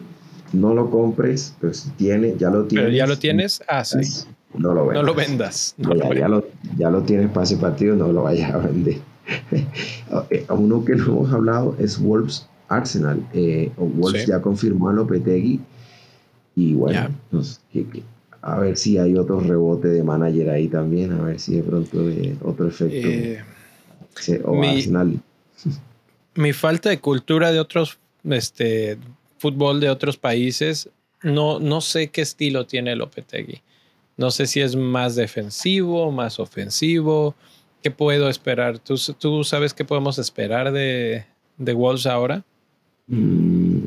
no lo compres, pues tiene, ya lo tienes. Pero ya lo tienes, ah, sí. No lo vendas. No lo vendas. ya, lo, tienes para ese partido, no lo vayas a vender. Uno que no hemos hablado es Wolves Arsenal. Eh, Wolves ya confirmó a Lopetegui y bueno, a ver si hay otro rebote de manager ahí también, a ver si de pronto de otro efecto. Eh, o Arsenal mi falta de cultura de otros, este, fútbol de otros países, no, no sé qué estilo tiene Lopetegui. No sé si es más defensivo, más ofensivo. ¿Qué puedo esperar? ¿Tú, tú sabes qué podemos esperar de, de Wolves ahora? Mm,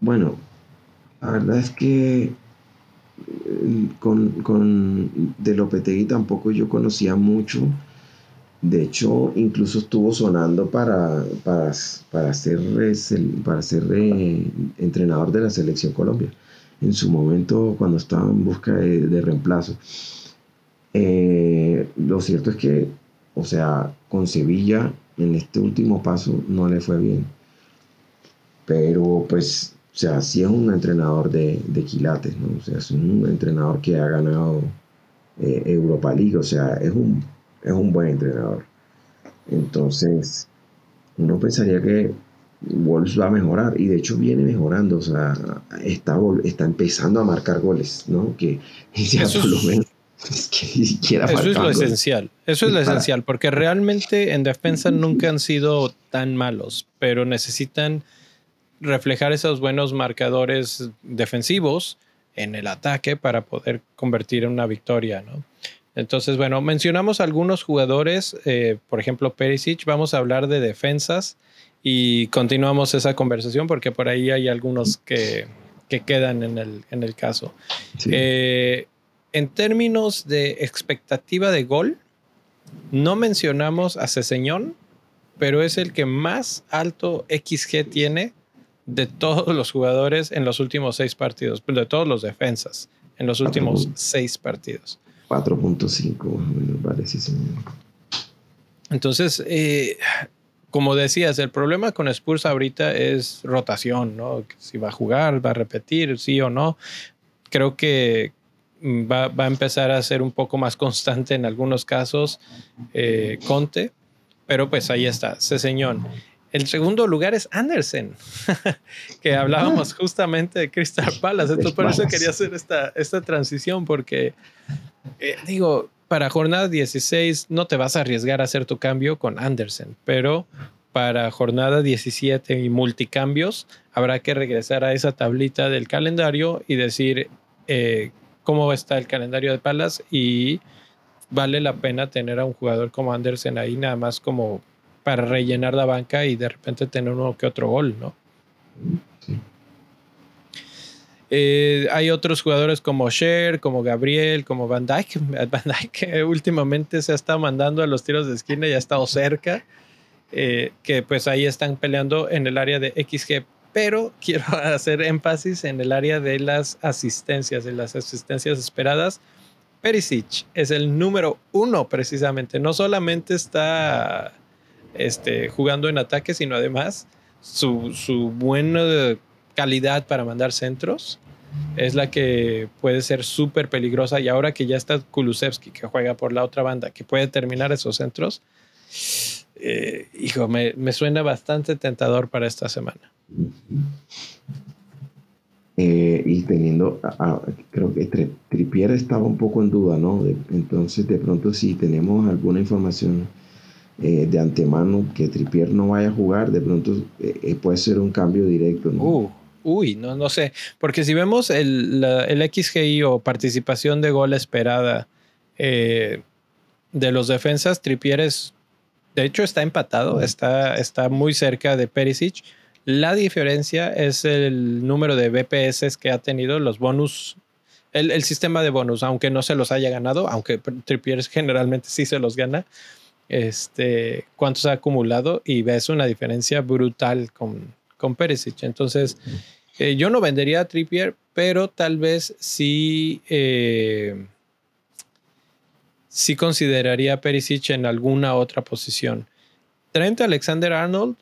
bueno, la verdad es que eh, con, con de Lopetegui tampoco yo conocía mucho de hecho, incluso estuvo sonando para, para, para ser, para ser eh, entrenador de la selección Colombia en su momento cuando estaba en busca de, reemplazo. Eh, lo cierto es que, o sea, con Sevilla en este último paso no le fue bien. Pero pues, o sea, sí es un entrenador de, de quilates, ¿no? O sea, es un entrenador que ha ganado eh, Europa League, o sea, es un es un buen entrenador. Entonces, uno pensaría que Wolves va a mejorar y de hecho viene mejorando, o sea, está, está empezando a marcar goles, ¿no? Que ya por lo menos siquiera Eso es lo esencial, eso es lo esencial, porque realmente en defensa nunca han sido tan malos, pero necesitan reflejar esos buenos marcadores defensivos en el ataque para poder convertir en una victoria, ¿no? Entonces, bueno, mencionamos algunos jugadores, eh, por ejemplo, Perisic, vamos a hablar de defensas y continuamos esa conversación porque por ahí hay algunos que, quedan en el, en el caso. Eh, en términos de expectativa de gol, no mencionamos a Ceseñón, pero es el que más alto XG tiene de todos los jugadores en los últimos seis partidos, de todos los defensas en los últimos seis partidos. 4.5 parece. Entonces, eh, como decías, el problema con Spurs ahorita es rotación, ¿no? Si va a jugar, va a repetir, sí o no. Creo que va, a empezar a ser un poco más constante en algunos casos eh, Conte, pero pues ahí está, Ceseñón. El segundo lugar es Andersen, que hablábamos justamente de Crystal Palace. Entonces, por eso quería hacer esta, esta transición, porque eh, digo, para jornada 16 no te vas a arriesgar a hacer tu cambio con Andersen, pero para jornada 17 y multicambios habrá que regresar a esa tablita del calendario y decir eh, cómo está el calendario de Palace y vale la pena tener a un jugador como Andersen ahí nada más como para rellenar la banca y de repente tener uno que otro gol, ¿no? Eh, hay otros jugadores como Sher, como Gabriel, como Van Dyke. Van Dyke últimamente se ha estado mandando a los tiros de esquina y ha estado cerca. Eh, que pues ahí están peleando en el área de XG. Pero quiero hacer énfasis en el área de las asistencias, de las asistencias esperadas. Perisic es el número uno precisamente. No solamente está este, jugando en ataque, sino además su, su buena calidad para mandar centros es la que puede ser súper peligrosa. Y ahora que ya está Kulusevski, que juega por la otra banda, que puede terminar esos centros, eh, hijo, me, suena bastante tentador para esta semana. Eh, y teniendo, creo que Tripier estaba un poco en duda, ¿no? entonces, de pronto, si tenemos alguna información eh, de antemano que Tripier no vaya a jugar, de pronto eh, puede ser un cambio directo, ¿no? Uh, uy, no, no sé, porque si vemos el, el XGI o participación de gol esperada de los defensas, Tripier es de hecho, está empatado, está, está muy cerca de Perisic. La diferencia es el número de BPS que ha tenido, los bonus, el, sistema de bonus, aunque no se los haya ganado, aunque Trippier generalmente sí se los gana. Este, cuántos ha acumulado y ves una diferencia brutal con, con Perisic. Entonces, eh, yo no vendería a Trippier, pero tal vez sí. Eh, sí consideraría a Perisic en alguna otra posición. Trent Alexander Arnold,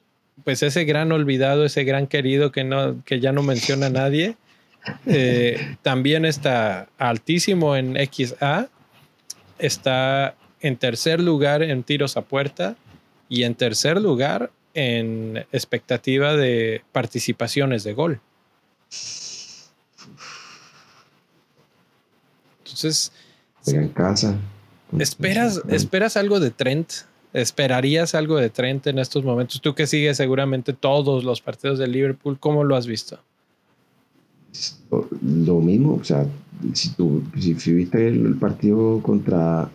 pues ese gran olvidado, ese gran querido que, no, que ya no menciona nadie, eh, también está altísimo en XA, está en tercer lugar en tiros a puerta y en tercer lugar en expectativa de participaciones de gol. Entonces... En casa. ¿Esperas, ¿Esperas algo de Trent? ¿Esperarías algo de Trent en estos momentos? Tú que sigues seguramente todos los partidos de Liverpool, ¿cómo lo has visto? Lo mismo, o sea, si tú si, viste el, partido contra,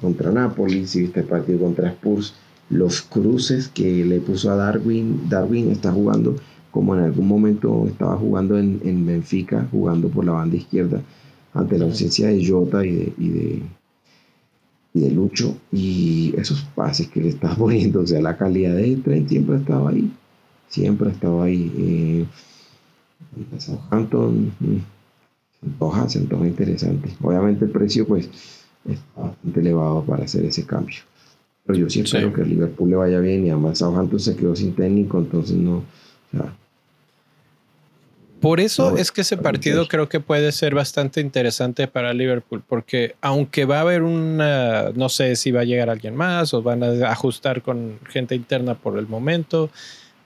contra Napoli, si viste el partido contra Spurs, los cruces que le puso a Darwin, Darwin está jugando como en algún momento estaba jugando en, en Benfica, jugando por la banda izquierda, ante la ausencia de Jota y de de Lucho y esos pases que le está poniendo, o sea, la calidad de tren siempre ha estado ahí, siempre ha estado ahí. Eh, Southampton mm, se antoja, se antoja interesante. Obviamente el precio pues está bastante elevado para hacer ese cambio. Pero yo sí espero que el Liverpool le vaya bien y además Southampton se quedó sin técnico, entonces no, o sea, por eso es que ese partido creo que puede ser bastante interesante para Liverpool, porque aunque va a haber una, no sé si va a llegar alguien más o van a ajustar con gente interna por el momento,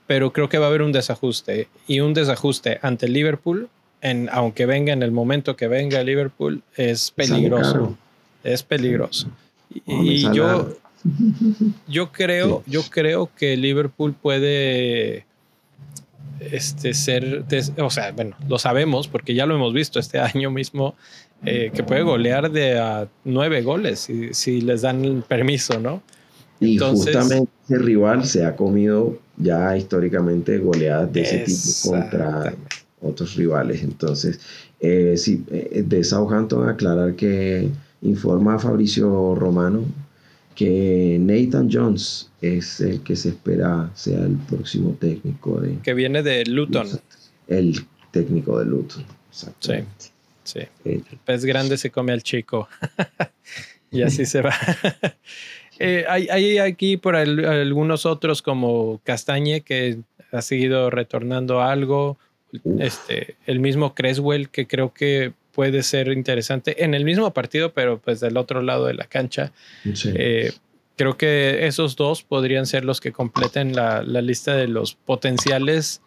pero creo que va a haber un desajuste y un desajuste ante Liverpool, en, aunque venga en el momento que venga Liverpool, es peligroso. Es peligroso. Y, yo, yo creo, yo creo que Liverpool puede este, ser, o sea, bueno, lo sabemos porque ya lo hemos visto este año mismo, eh, que puede golear de a nueve goles si, si les dan el permiso, ¿no? Y justamente ese rival se ha comido ya históricamente goleadas de ese tipo contra otros rivales. Entonces, eh, sí, eh, de Southampton aclarar que informa a Fabricio Romano que Nathan Jones es el que se espera sea el próximo técnico de... Que viene de Luton. El técnico de Luton. Sí, sí. El pez grande se come al chico. y así se va. Eh, hay, aquí por algunos otros como Castañe que ha seguido retornando algo. Este, el mismo Creswell que creo que puede ser interesante en el mismo partido, pero pues del otro lado de la cancha. Eh, creo que esos dos podrían ser los que completen la, lista de los potenciales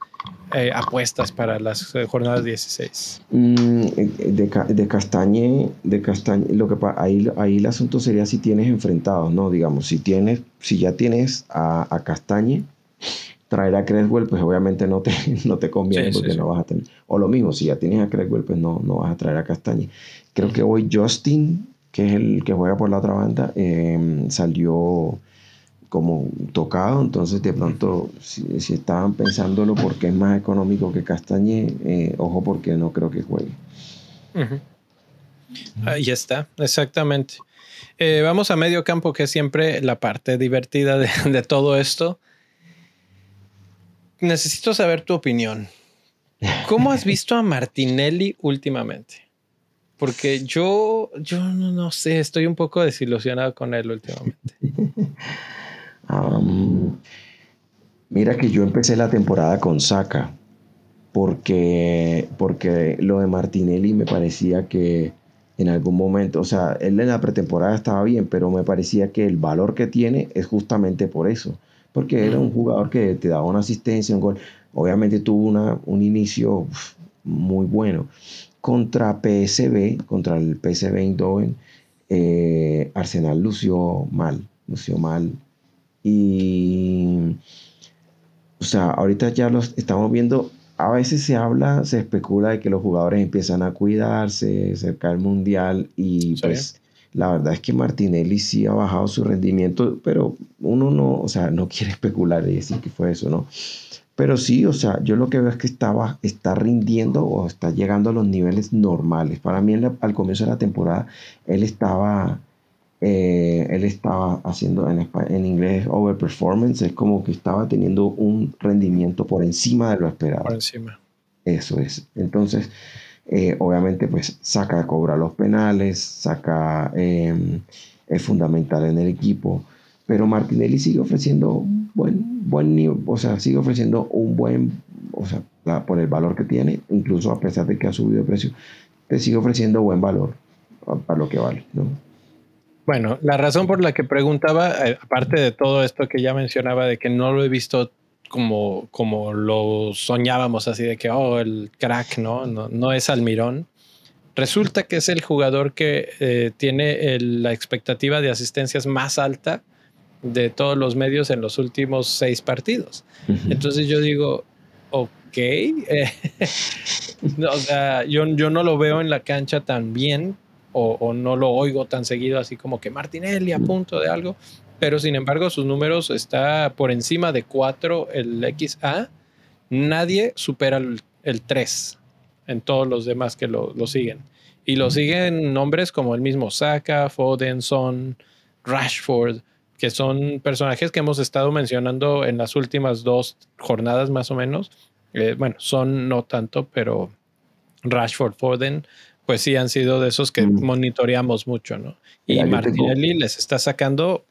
eh, apuestas para las eh, jornadas 16. Mm, de, de, Castañe, de Castañe, lo que ahí, ahí el asunto sería si tienes enfrentados, ¿no? Digamos, si tienes, si ya tienes a, a Castañe, traer a Creswell, pues obviamente no te, no te conviene porque no vas a tener. O lo mismo, si ya tienes a Creswell, pues no, no vas a traer a Castañe. Creo que hoy Justin, que es el que juega por la otra banda, em, salió como tocado, entonces de pronto si, estaban pensándolo porque es más económico que Castañe, eh, ojo porque no creo que juegue. Ahí está, exactamente. Eh, vamos a medio campo, que es siempre la parte divertida de, de todo esto necesito saber tu opinión. ¿Cómo has visto a Martinelli últimamente? Porque yo, yo no, sé, estoy un poco desilusionado con él últimamente. mira que yo empecé la temporada con Saka, porque, porque lo de Martinelli me parecía que en algún momento, o sea, él en la pretemporada estaba bien, pero me parecía que el valor que tiene es justamente por eso porque era un jugador que te daba una asistencia, un gol. Obviamente tuvo una, un inicio muy bueno. Contra PSB, contra el PSB Eindhoven, eh, Arsenal lució mal, lució mal. Y, o sea, ahorita ya los estamos viendo, a veces se habla, se especula de que los jugadores empiezan a cuidarse cerca del Mundial y pues la verdad es que Martinelli sí ha bajado su rendimiento, pero uno no, o sea, no quiere especular y decir que fue eso, ¿no? Pero sí, o sea, yo lo que veo es que estaba, está rindiendo o está llegando a los niveles normales. Para mí, al comienzo de la temporada, él estaba, eh, él estaba haciendo en, en inglés overperformance, es como que estaba teniendo un rendimiento por encima de lo esperado. Por encima. Eso es. Entonces, eh, obviamente, pues saca, cobra los penales, saca, em, es fundamental en el equipo. Pero Martinelli sigue ofreciendo buen, buen o sea, sigue ofreciendo un buen, o sea, por el valor que tiene, incluso a pesar de que ha subido de precio, te sigue ofreciendo buen valor para lo que vale, ¿no? Bueno, la razón por la que preguntaba, eh, aparte de todo esto que ya mencionaba, de que no lo he visto como, como lo soñábamos, así de que, oh, el crack, ¿no? No, es Almirón. Resulta que es el jugador que eh, tiene la expectativa de asistencias más alta de todos los medios en los últimos seis partidos. Entonces yo digo, ok, o sea, yo, yo no lo veo en la cancha tan bien o, o, no lo oigo tan seguido así como que Martinelli a punto de algo, pero sin embargo sus números está por encima de 4 el XA. Nadie supera el, 3 en todos los demás que lo, siguen. Y lo siguen nombres como el mismo Saka, Foden, Son, Rashford, que son personajes que hemos estado mencionando en las últimas dos jornadas más o menos. Eh, bueno, son no tanto, pero Rashford, Foden, pues sí han sido de esos que monitoreamos mucho, ¿no? Y Martinelli les está sacando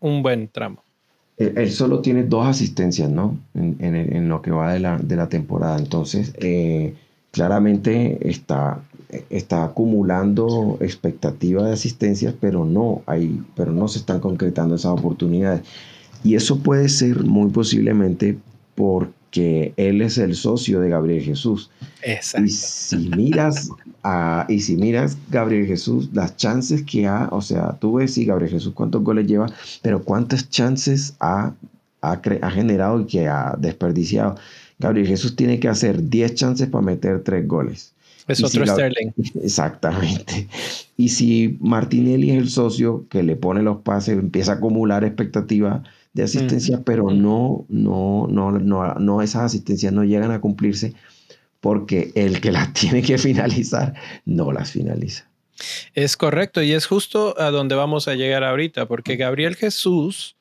un buen tramo. Él, solo tiene dos asistencias, ¿no? En, lo que va de la, temporada. Entonces, eh, claramente está, está acumulando expectativa de asistencias, pero no, hay, pero no se están concretando esas oportunidades. Y eso puede ser muy posiblemente por que él es el socio de Gabriel Jesús. Exacto. Y si miras a, y si miras Gabriel Jesús, las chances que ha, o sea, tú ves si Gabriel Jesús cuántos goles lleva, pero cuántas chances ha, ha, generado y que ha desperdiciado. Gabriel Jesús tiene que hacer 10 chances para meter 3 goles. Es otro Sterling. Exactamente. Y si Martinelli es el socio que le pone los pases, empieza a acumular expectativa de asistencia, pero no, no, no, no, no, esas asistencias no llegan a cumplirse porque el que las tiene que finalizar no las finaliza. Es correcto y es justo a donde vamos a llegar ahorita, porque Gabriel Jesús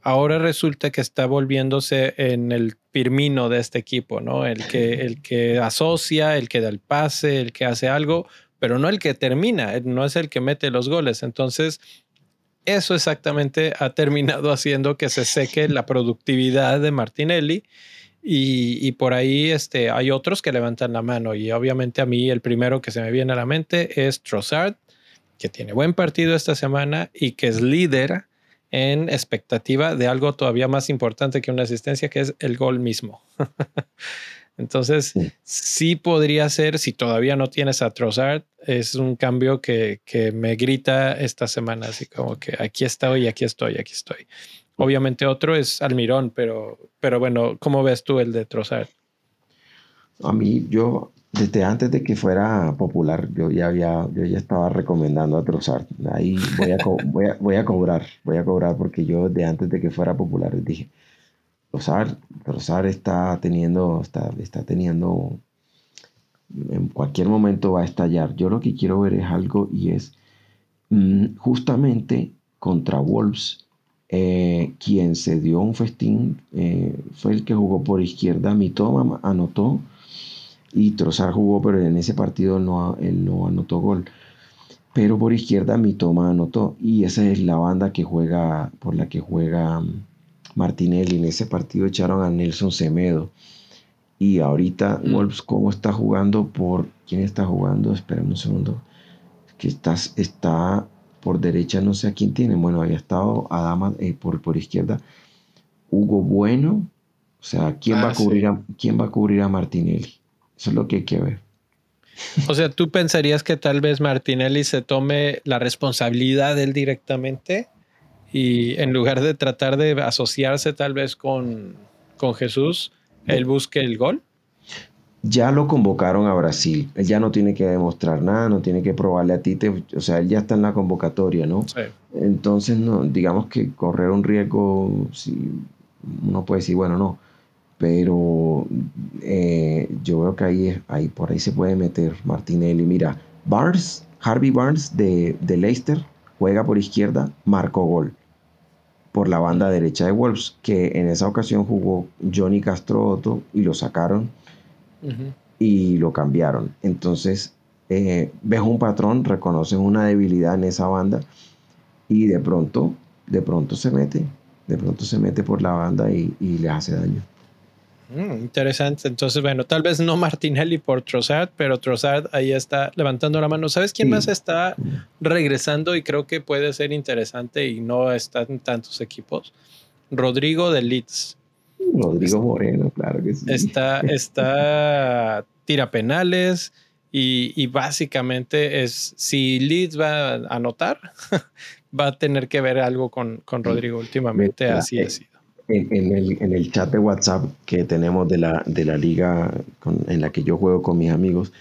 ahora resulta que está volviéndose en el pirmino de este equipo, ¿no? El que, el que asocia, el que da el pase, el que hace algo, pero no el que termina, no es el que mete los goles. Entonces, eso exactamente ha terminado haciendo que se seque la productividad de Martinelli. Y, por ahí este, hay otros que levantan la mano. Y obviamente a mí el primero que se me viene a la mente es Trossard, que tiene buen partido esta semana y que es líder en expectativa de algo todavía más importante que una asistencia, que es el gol mismo. Entonces, sí. podría ser, si todavía no tienes a Trossard, es un cambio que, que, me grita esta semana, así como que aquí estoy, aquí estoy, aquí estoy. Obviamente otro es Almirón, pero, pero bueno, ¿cómo ves tú el de Trossard? A mí, yo, desde antes de que fuera popular, yo ya había, yo ya estaba recomendando a Trossard. Ahí voy a, voy a, voy a cobrar, voy a cobrar porque yo de antes de que fuera popular dije, Trossard, está teniendo, está, está teniendo, en cualquier momento va a estallar. Yo lo que quiero ver es algo y es mm, justamente contra Wolves, eh, quien se dio un festín eh, fue el que jugó por izquierda. Mitoma anotó y Trossard jugó, pero en ese partido no, él no anotó gol. Pero por izquierda Mitoma anotó y esa es la banda que juega, por la que juega mm, Martinelli. En ese partido echaron a Nelson Semedo. Y ahorita mm. Wolves, ¿cómo está jugando? ¿Por quién está jugando? Espera un segundo. Que estás, está por derecha, no sé a quién tiene. Bueno, había estado Adama eh, por, por izquierda. Hugo Bueno. O sea, ¿quién, va a ah, cubrir a, ¿quién va a cubrir a Martinelli? Eso es lo que hay que ver. O sea, ¿tú pensarías que tal vez Martinelli se tome la responsabilidad él directamente y en lugar de tratar de asociarse tal vez con, con Jesús, él busque el gol? Ya lo convocaron a Brasil. Él ya no tiene que demostrar nada, no tiene que probarle a ti. o sea, él ya está en la convocatoria, ¿no? Sí. Entonces, no, digamos que correr un riesgo, uno puede decir, bueno, no. Pero eh, yo veo que ahí, ahí, por ahí se puede meter Martinelli. Mira, Barnes, Harvey Barnes de, de Leicester, juega por izquierda, marcó gol por la banda derecha de Wolves, que en esa ocasión jugó Johnny Castro Otto y lo sacaron y lo cambiaron. Entonces, eh, ves un patrón, reconoces una debilidad en esa banda y de pronto, de pronto se mete, de pronto se mete por la banda y, y le hace daño. Mm, interesante. Entonces, bueno, tal vez no Martinelli por Trossard, pero Trossard ahí está levantando la mano. ¿Sabes quién más está regresando y creo que puede ser interesante y no está en tantos equipos? Rodrigo de Leeds. Rodrigo Moreno, claro que sí. Está, está tira penales y, y básicamente es si Leeds va a anotar, va a tener que ver algo con, con Rodrigo últimamente. Así es en, el, en, el, chat de WhatsApp que tenemos de la, de la liga en la que yo juego con mis amigos,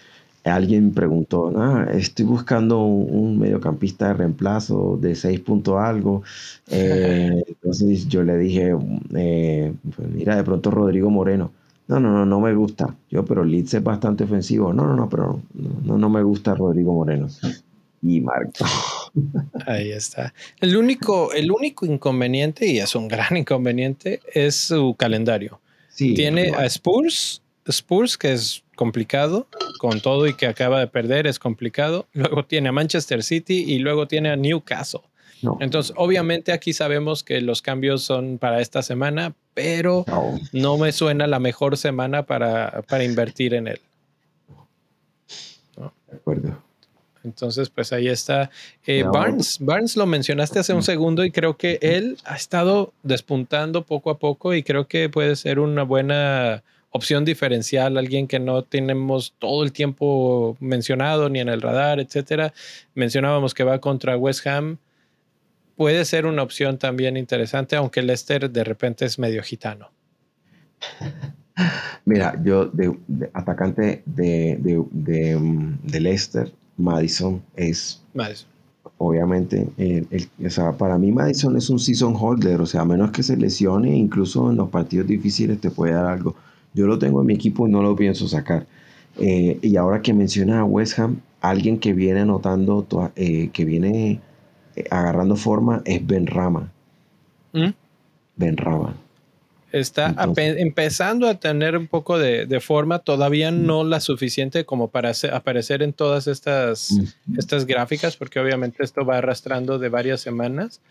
alguien preguntó, ah, estoy buscando un, mediocampista de reemplazo de 6 puntos algo. Eh, entonces yo le dije, eh, pues mira, de pronto Rodrigo Moreno. No, no, no, no me gusta. Yo, pero Leeds es bastante ofensivo. No, no, no, pero no, no me gusta Rodrigo Moreno. Y Marco. Ahí está. El único, el único inconveniente, y es un gran inconveniente, es su calendario. Tiene a Spurs, Spurs, que es complicado, con todo y que acaba de perder, es complicado. Luego tiene a Manchester City y luego tiene a Newcastle. Entonces, obviamente aquí sabemos que los cambios son para esta semana, pero no, me suena la mejor semana para, para invertir en él. De acuerdo. Entonces, pues ahí está. Eh, Barnes, Barnes lo mencionaste hace un segundo y creo que él ha estado despuntando poco a poco y creo que puede ser una buena opción diferencial, alguien que no tenemos todo el tiempo mencionado ni en el radar, etcétera. Mencionábamos que va contra West Ham. Puede ser una opción también interesante, aunque Lester de repente es medio gitano. Mira, yo de, atacante de, de, de Leicester Madison es. Obviamente, o sea, para mí Madison es un season holder, o sea, a menos que se lesione, incluso en los partidos difíciles te puede dar algo. Yo lo tengo en mi equipo y no lo pienso sacar. Eh, y ahora que mencionas a West Ham, alguien que viene anotando, eh, que viene eh, agarrando forma es Ben Rama. ¿Mm? Ben Rama. Está empezando a tener un poco de, forma, todavía no la suficiente como para aparecer en todas estas, estas gráficas, porque obviamente esto va arrastrando de varias semanas.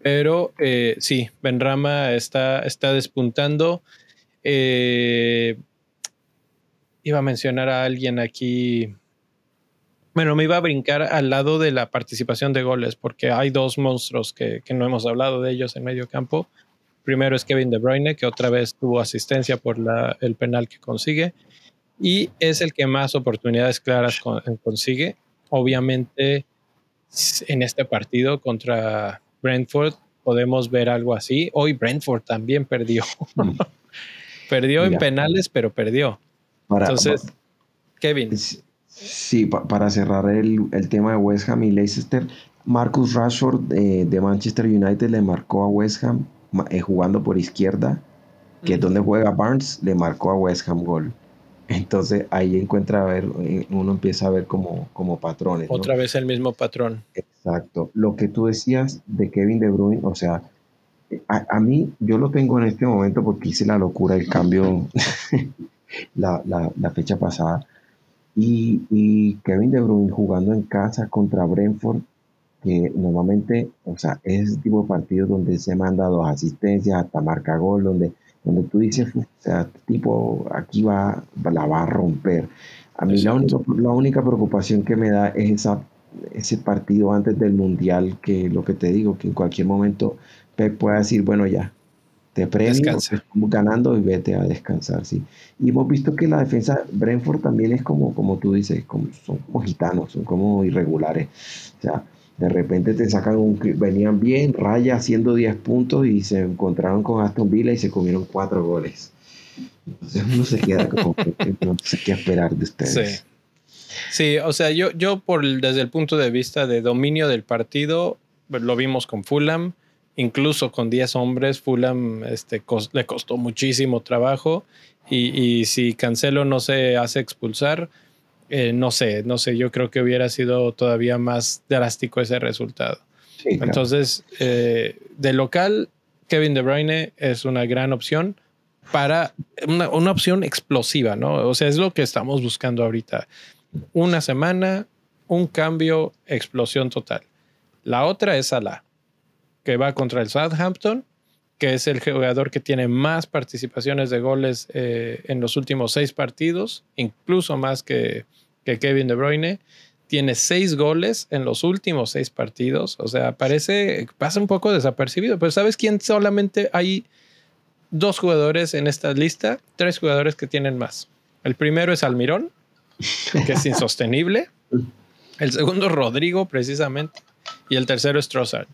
Pero eh, sí, Benrama está, está despuntando. Eh, iba a mencionar a alguien aquí. Bueno, me iba a brincar al lado de la participación de goles, porque hay dos monstruos que, que no hemos hablado de ellos en medio campo. Primero es Kevin De Bruyne, que otra vez tuvo asistencia por la, el penal que consigue, y es el que más oportunidades claras consigue. Obviamente, en este partido contra Brentford podemos ver algo así. Hoy Brentford también perdió. Mm. perdió en penales, pero perdió. Entonces, Kevin. Sí, para cerrar el, tema de West Ham y Leicester, Marcus Rashford eh, de Manchester United le marcó a West Ham eh, jugando por izquierda, que es donde juega Barnes, le marcó a West Ham gol. Entonces ahí encuentra a ver, eh, uno empieza a ver como, como patrones. Otra vez el mismo patrón. Exacto. Lo que tú decías de Kevin De Bruyne, o sea, a, mí yo lo tengo en este momento porque hice la locura del cambio la, la, la fecha pasada y, Kevin De Bruyne jugando en casa contra Brentford, que normalmente, o sea, es el tipo de partido donde se manda dos asistencias, hasta marca gol, donde, donde tú dices, o sea, tipo, aquí va, la va a romper. A mí la única, la única preocupación que me da es esa, ese partido antes del Mundial, que lo que te digo, que en cualquier momento Pep pueda decir, bueno, ya, te premio, estamos ganando y vete a descansar, sí. Y hemos visto que la defensa Brentford también es como, como tú dices, como, son como gitanos, son como irregulares. O sea, de repente te sacan un, venían bien, raya haciendo 10 puntos y se encontraron con Aston Villa y se comieron 4 goles. Entonces uno se queda como no sé qué esperar de ustedes. Sí. Sí, o sea, yo, yo por desde el punto de vista de dominio del partido, lo vimos con Fulham, incluso con 10 hombres, Fulham este, le costó muchísimo trabajo y, si Cancelo no se hace expulsar, eh, no sé, no sé, yo creo que hubiera sido todavía más drástico ese resultado. Entonces, eh, de local, Kevin De Bruyne es una gran opción para una, una, opción explosiva, ¿no? O sea, es lo que estamos buscando ahorita. Una semana, un cambio, explosión total. La otra es Salah que va contra el Southampton, que es el jugador que tiene más participaciones de goles eh, en los últimos seis partidos, incluso más que, que, Kevin De Bruyne. Tiene seis goles en los últimos seis partidos. O sea, parece, pasa un poco desapercibido. Pero ¿sabes quién solamente hay dos jugadores en esta lista? Tres jugadores que tienen más. El primero es Almirón, que es insostenible. El segundo, Rodrigo, precisamente. Y el tercero es Trossard.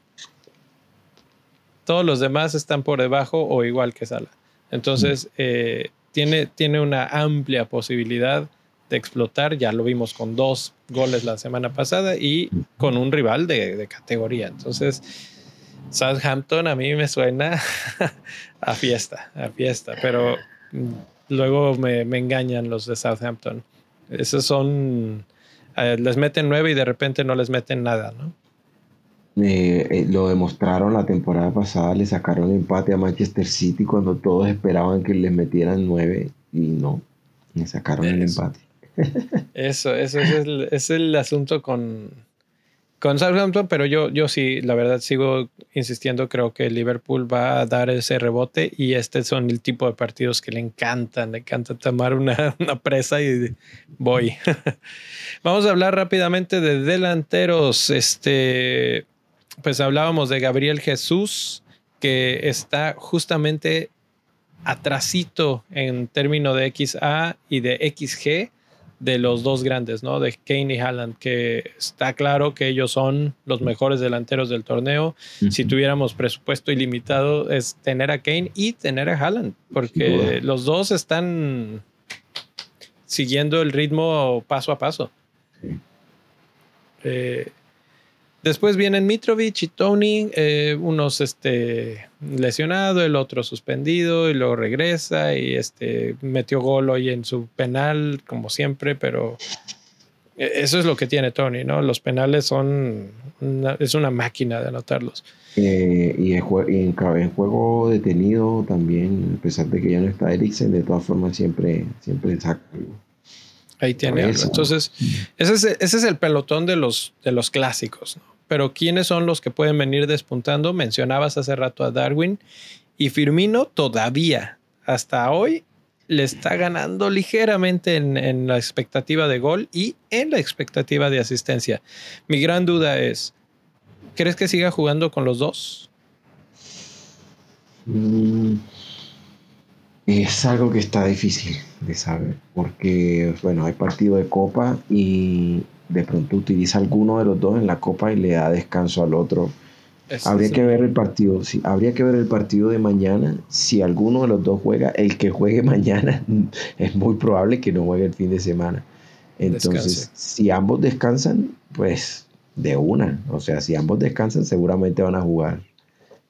Todos los demás están por debajo o igual que Sala. Entonces, eh, tiene, tiene una amplia posibilidad de explotar. Ya lo vimos con dos goles la semana pasada y con un rival de, categoría. Entonces, Southampton a mí me suena a fiesta, a fiesta, pero luego me, engañan los de Southampton. Esos son, eh, les meten nueve y de repente no les meten nada, ¿no? Eh, eh, lo demostraron la temporada pasada, le sacaron empate a Manchester City cuando todos esperaban que les metieran nueve y no, le sacaron el empate. Eso, eso es el, es el asunto con, con Southampton, pero yo, yo sí, la verdad sigo insistiendo, creo que Liverpool va a dar ese rebote y este son el tipo de partidos que le encantan, le encanta tomar una, una presa y voy. Vamos a hablar rápidamente de delanteros. Este, pues hablábamos de Gabriel Jesús, que está justamente atrasito en términos de XA y de XG de los dos grandes, ¿no? De Kane y Haaland, que está claro que ellos son los mejores delanteros del torneo. Si tuviéramos presupuesto ilimitado, es tener a Kane y tener a Haaland, porque los dos están siguiendo el ritmo paso a paso. Eh, Después vienen Mitrovic y Tony, eh, unos este, lesionado, el otro suspendido y luego regresa y este, metió gol hoy en su penal, como siempre, pero e, eso es lo que tiene Tony, ¿no? Los penales son, es una máquina de anotarlos. Eh, y, en, juego detenido también, a pesar de que ya no está Eriksen, de todas formas siempre, siempre saca. Ahí tiene algo. Entonces, ese es, ese es, el pelotón de los, de los clásicos. ¿no? Pero ¿quiénes son los que pueden venir despuntando? Mencionabas hace rato a Darwin y Firmino todavía, hasta hoy, le está ganando ligeramente en, la expectativa de gol y en la expectativa de asistencia. Mi gran duda es, ¿crees que siga jugando con los dos? Mm, es algo que está difícil de saber, porque bueno, hay partido de copa y de pronto utiliza alguno de los dos en la copa y le da descanso al otro habría que ver el partido, sí, habría que ver el partido de mañana. Si alguno de los dos juega, el que juegue mañana es muy probable que no juegue el fin de semana. Entonces, si ambos descansan, pues de una. O sea, si ambos descansan, seguramente van a jugar.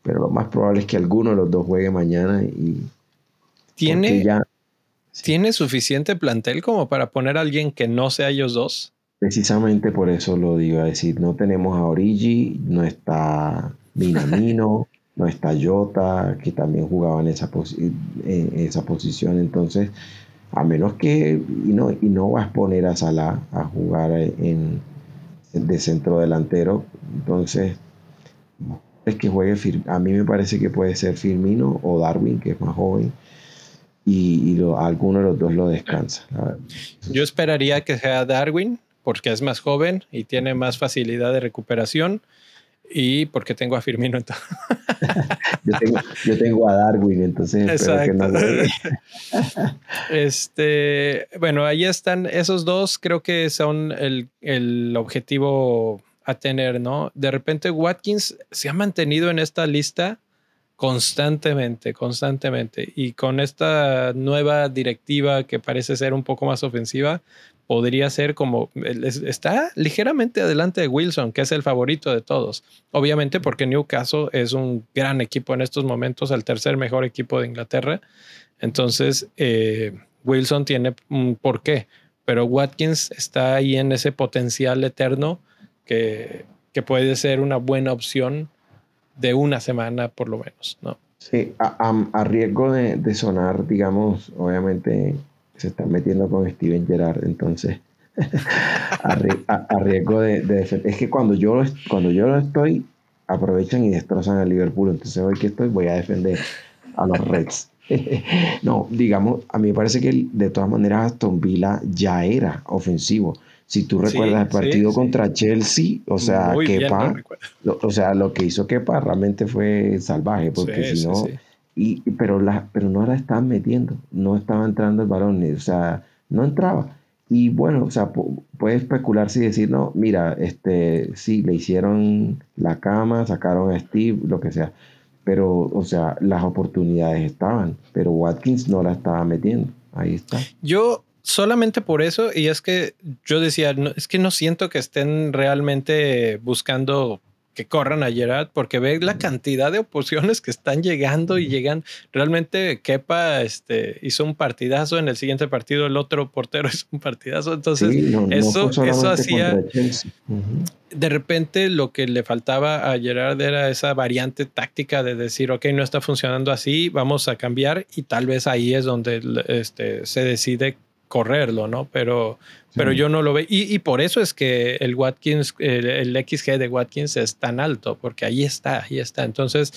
Pero lo más probable es que alguno de los dos juegue mañana y tiene ya tiene suficiente plantel como para poner a alguien que no sea ellos dos. Precisamente por eso lo digo, a decir, no tenemos a Origi, no está Minamino, no está Jota, que también jugaba en esa, en esa posición, entonces, a menos que, y no, y no vas a poner a Salah a jugar en, de centro delantero, entonces, es que juegue, a mí me parece que puede ser Firmino o Darwin, que es más joven, y, alguno de los dos lo descansa. Yo esperaría que sea Darwin, porque es más joven y tiene más facilidad de recuperación y porque tengo a Firmino. Entonces. yo, tengo, a Darwin, entonces. Exacto. este, bueno, ahí están esos dos, creo que son el, el objetivo a tener, ¿no? De repente Watkins se ha mantenido en esta lista constantemente, constantemente. Y con esta nueva directiva que parece ser un poco más ofensiva, podría ser como, está ligeramente adelante de Wilson, que es el favorito de todos. Obviamente porque Newcastle es un gran equipo en estos momentos, el tercer mejor equipo de Inglaterra. Entonces, eh, Wilson tiene un porqué, pero Watkins está ahí en ese potencial eterno que, que puede ser una buena opción de una semana por lo menos, ¿no? Sí, a, riesgo de, de, sonar, digamos, obviamente se están metiendo con Steven Gerrard, entonces a, riesgo de, defender. Es que cuando yo, cuando yo lo estoy, aprovechan y destrozan al Liverpool, entonces hoy que estoy voy a defender a los Reds. no, digamos, a mí me parece que de todas maneras Aston Villa ya era ofensivo. Si tú recuerdas el partido contra Chelsea, o sea, Kepa, o sea, lo que hizo Kepa realmente fue salvaje, porque si no, y, pero, la, pero no la estaban metiendo, no estaba entrando el balón, o sea, no entraba. Y bueno, o sea, puede especularse y decir, no, mira, este, sí, le hicieron la cama, sacaron a Steve, lo que sea. Pero, o sea, las oportunidades estaban, pero Watkins no la estaba metiendo. Ahí está. Yo solamente por eso, y es que yo decía, es que no siento que estén realmente buscando que corran a Gerard porque ve la cantidad de opciones que están llegando y llegan. Realmente Kepa este, hizo un partidazo en el siguiente partido, el otro portero hizo un partidazo. Entonces, eso, eso hacía. De repente, lo que le faltaba a Gerard era esa variante táctica de decir, ok, no está funcionando así, vamos a cambiar, y tal vez ahí es donde este, se decide correrlo, ¿no? Pero, pero yo no lo veo. Y, por eso es que el Watkins, el, XG de Watkins es tan alto, porque ahí está, ahí está. Entonces,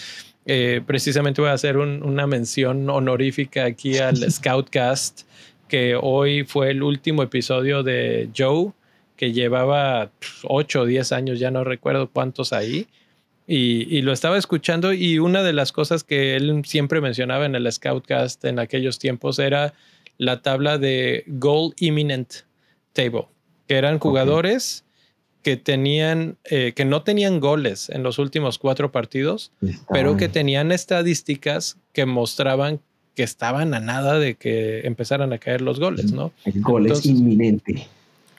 eh, precisamente voy a hacer una mención honorífica aquí al Scoutcast, que hoy fue el último episodio de Joe, que llevaba 8 o 10 años, ya no recuerdo cuántos ahí. Y, y, lo estaba escuchando y una de las cosas que él siempre mencionaba en el Scoutcast en aquellos tiempos era la tabla de Goal Imminent Table, que eran jugadores que tenían, eh, que no tenían goles en los últimos cuatro partidos, pero que tenían estadísticas que mostraban que estaban a nada de que empezaran a caer los goles, ¿no? El gol es inminente.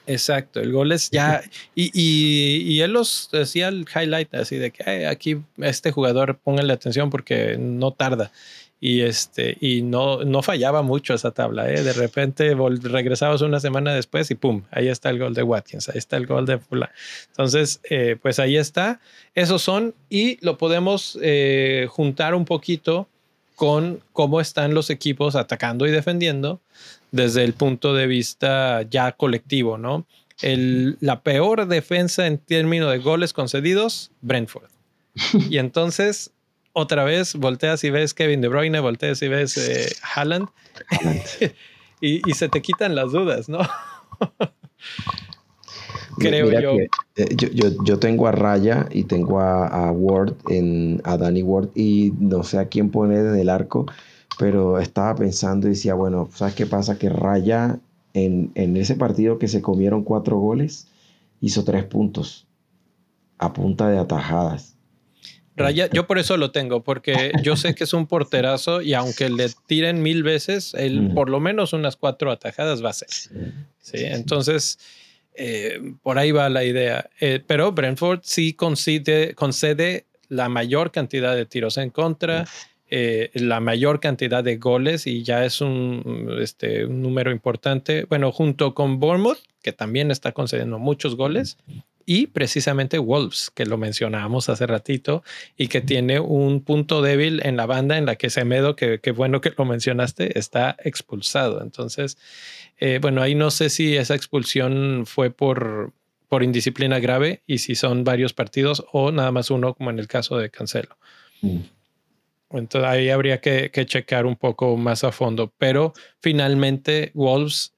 Exacto, el gol es ya. Y, y, él los decía el highlight así de que aquí este jugador pónganle atención porque no tarda y este y no, no fallaba mucho esa tabla. ¿eh? De repente regresabas una semana después y pum, ahí está el gol de Watkins, ahí está el gol de Fula. Entonces, eh, pues ahí está. Esos son y lo podemos eh, juntar un poquito con cómo están los equipos atacando y defendiendo desde el punto de vista ya colectivo, ¿no? El, la peor defensa en términos de goles concedidos, Brentford. Y entonces otra vez volteas y ves Kevin De Bruyne, volteas y ves eh, Haaland y, se te quitan las dudas, ¿no? Creo yo. Eh, yo. yo. tengo a Raya y tengo a, Ward, en, a Danny Ward y no sé a quién poner en el arco, pero estaba pensando y decía, bueno, ¿sabes qué pasa? Que Raya en, en ese partido que se comieron cuatro goles hizo tres puntos a punta de atajadas. Raya, yo por eso lo tengo, porque yo sé que es un porterazo y aunque le tiren mil veces, él por lo menos unas cuatro atajadas va a ser. Sí, entonces eh, por ahí va la idea. Eh, pero Brentford sí concede, concede la mayor cantidad de tiros en contra. Eh, la mayor cantidad de goles y ya es un, este, un número importante. Bueno, junto con Bournemouth, que también está concediendo muchos goles, y precisamente Wolves, que lo mencionábamos hace ratito y que tiene un punto débil en la banda en la que Semedo, que, que bueno que lo mencionaste, está expulsado. Entonces, eh, bueno, ahí no sé si esa expulsión fue por, por indisciplina grave y si son varios partidos o nada más uno, como en el caso de Cancelo. Mm. Entonces ahí habría que, que, checar un poco más a fondo. Pero finalmente, Wolves,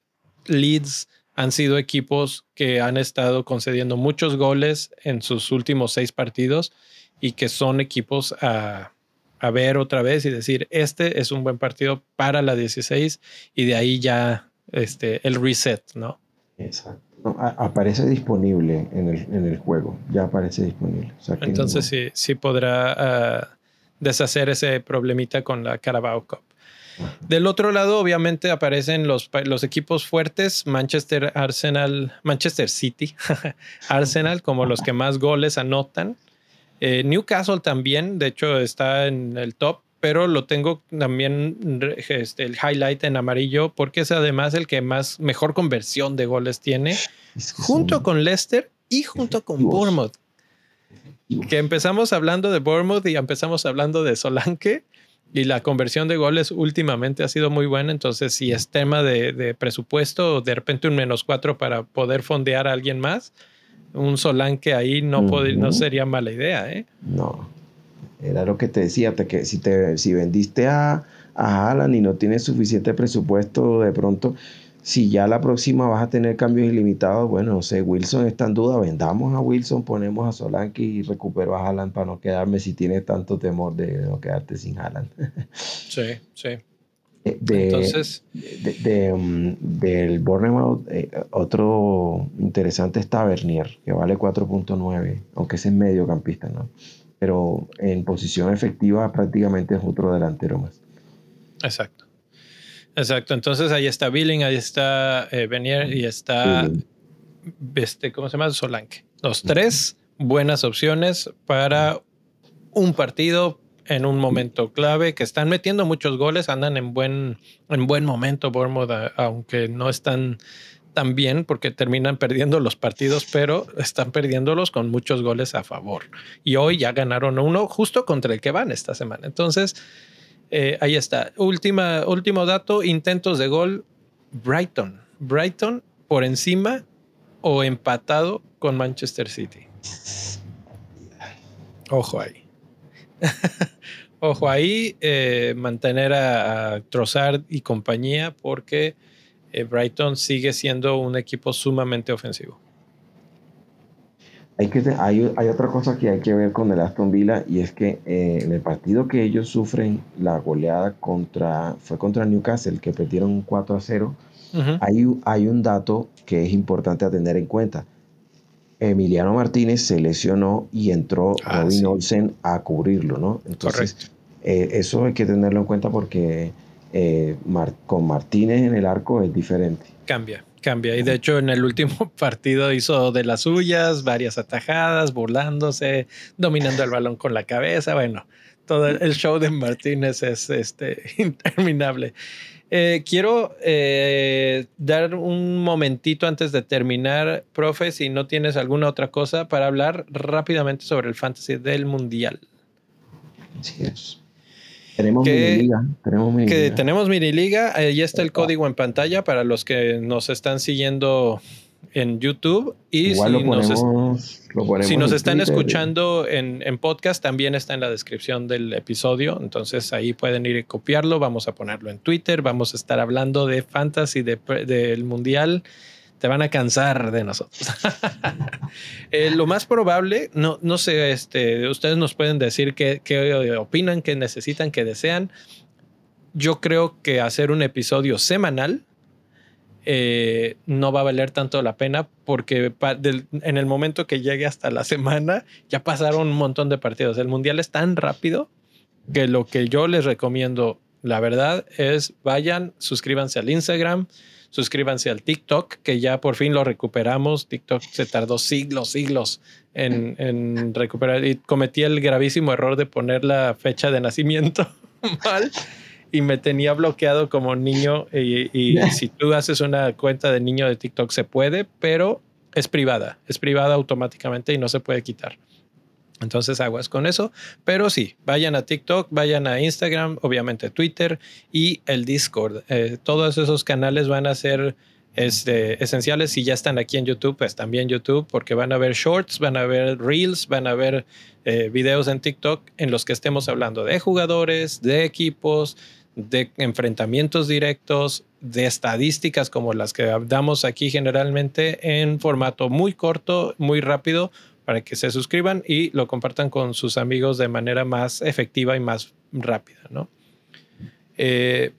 Leeds han sido equipos que han estado concediendo muchos goles en sus últimos seis partidos y que son equipos a, a ver otra vez y decir, este es un buen partido para la 16 y de ahí ya este, el reset, ¿no? Exacto. aparece disponible en el, en el, juego, ya aparece disponible. Entonces sí, sí podrá ah, deshacer ese problemita con la Carabao Cup. Del otro lado, obviamente, aparecen los, los equipos fuertes, Manchester Arsenal, Manchester City, Arsenal, como los que más goles anotan. Eh, Newcastle también, de hecho, está en el top, pero lo tengo también este, el highlight en amarillo porque es además el que más mejor conversión de goles tiene, junto con Leicester y junto con Bournemouth. Que empezamos hablando de Bournemouth y empezamos hablando de Solanke y la conversión de goles últimamente ha sido muy buena. Entonces, si es tema de, presupuesto, de repente un menos cuatro para poder fondear a alguien más, un Solanke ahí no, no sería mala idea. ¿eh? No, era lo que te decía, que si, te, si vendiste a, a Alan y no tienes suficiente presupuesto, de pronto si ya la próxima vas a tener cambios ilimitados, bueno, no sé, Wilson está en duda, vendamos a Wilson, ponemos a Solanke y recupero a Haaland para no quedarme si tienes tanto temor de no quedarte sin Haaland. Sí, sí. Eh, Entonces, de, um, del Bournemouth, eh, otro interesante está Bernier, que vale 4.9, aunque es en mediocampista, ¿no? Pero en posición efectiva prácticamente es otro delantero más. Exacto. Exacto, entonces ahí está Billing, ahí está eh, Benier y está, este, ¿cómo se llama? Solanke. Los tres buenas opciones para un partido en un momento clave, que están metiendo muchos goles, andan en buen, en buen momento, Bournemouth, aunque no están tan bien porque terminan perdiendo los partidos, pero están perdiéndolos con muchos goles a favor. Y hoy ya ganaron uno justo contra el que van esta semana. Entonces, eh, ahí está. Última, último dato, intentos de gol. Brighton. Brighton por encima o empatado con Manchester City. Ojo ahí. Ojo ahí, eh, mantener a, a, Trossard y compañía porque eh, Brighton sigue siendo un equipo sumamente ofensivo. Hay, que, hay, hay, otra cosa que hay que ver con el Aston Villa y es que eh, en el partido que ellos sufren la goleada contra fue contra Newcastle que perdieron 4 a 0 hay, hay un dato que es importante a tener en cuenta. Emiliano Martínez se lesionó y entró ah, Robin Olsen a cubrirlo ¿no? entonces eh, eso hay que tenerlo en cuenta porque eh, con Martínez en el arco es diferente. Cambia Cambia. Y de hecho, en el último partido hizo de las suyas, varias atajadas, burlándose, dominando el balón con la cabeza. Bueno, todo el show de Martínez es este, interminable. Eh, quiero eh, dar un momentito antes de terminar, profe, si no tienes alguna otra cosa para hablar rápidamente sobre el fantasy del mundial. Sí, es. Tenemos Miniliga. Tenemos Miniliga. Que tenemos Miniliga. Ahí está el código en pantalla para los que nos están siguiendo en YouTube y si, nos, si nos están escuchando en, en, podcast también está en la descripción del episodio, entonces ahí pueden ir y copiarlo, vamos a ponerlo en Twitter, vamos a estar hablando de fantasy del mundial, te van a cansar de nosotros. Eh, lo más probable, no, no sé, este, ustedes nos pueden decir qué, qué opinan, qué necesitan, qué desean. Yo creo que hacer un episodio semanal eh, no va a valer tanto la pena porque en el momento que llegue hasta la semana ya pasaron un montón de partidos. El mundial es tan rápido que lo que yo les recomiendo, la verdad, es vayan, suscríbanse al Instagram, suscríbanse al TikTok, que ya por fin lo recuperamos. TikTok se tardó siglos, siglos en, en recuperar y cometí el gravísimo error de poner la fecha de nacimiento mal y me tenía bloqueado como niño. Y, si tú haces una cuenta de niño de TikTok se puede, pero es privada, es privada automáticamente y no se puede quitar. Entonces aguas con eso, pero sí, vayan a TikTok, vayan a Instagram, obviamente Twitter y el Discord. Eh, todos esos canales van a ser este, esenciales. Si ya están aquí en YouTube, pues también YouTube, porque van a ver shorts, van a ver reels, van a ver eh, videos en TikTok en los que estemos hablando de jugadores, de equipos, de enfrentamientos directos, de estadísticas como las que damos aquí generalmente en formato muy corto, muy rápido, para que se suscriban y lo compartan con sus amigos de manera más efectiva y más rápida, ¿no? Eh,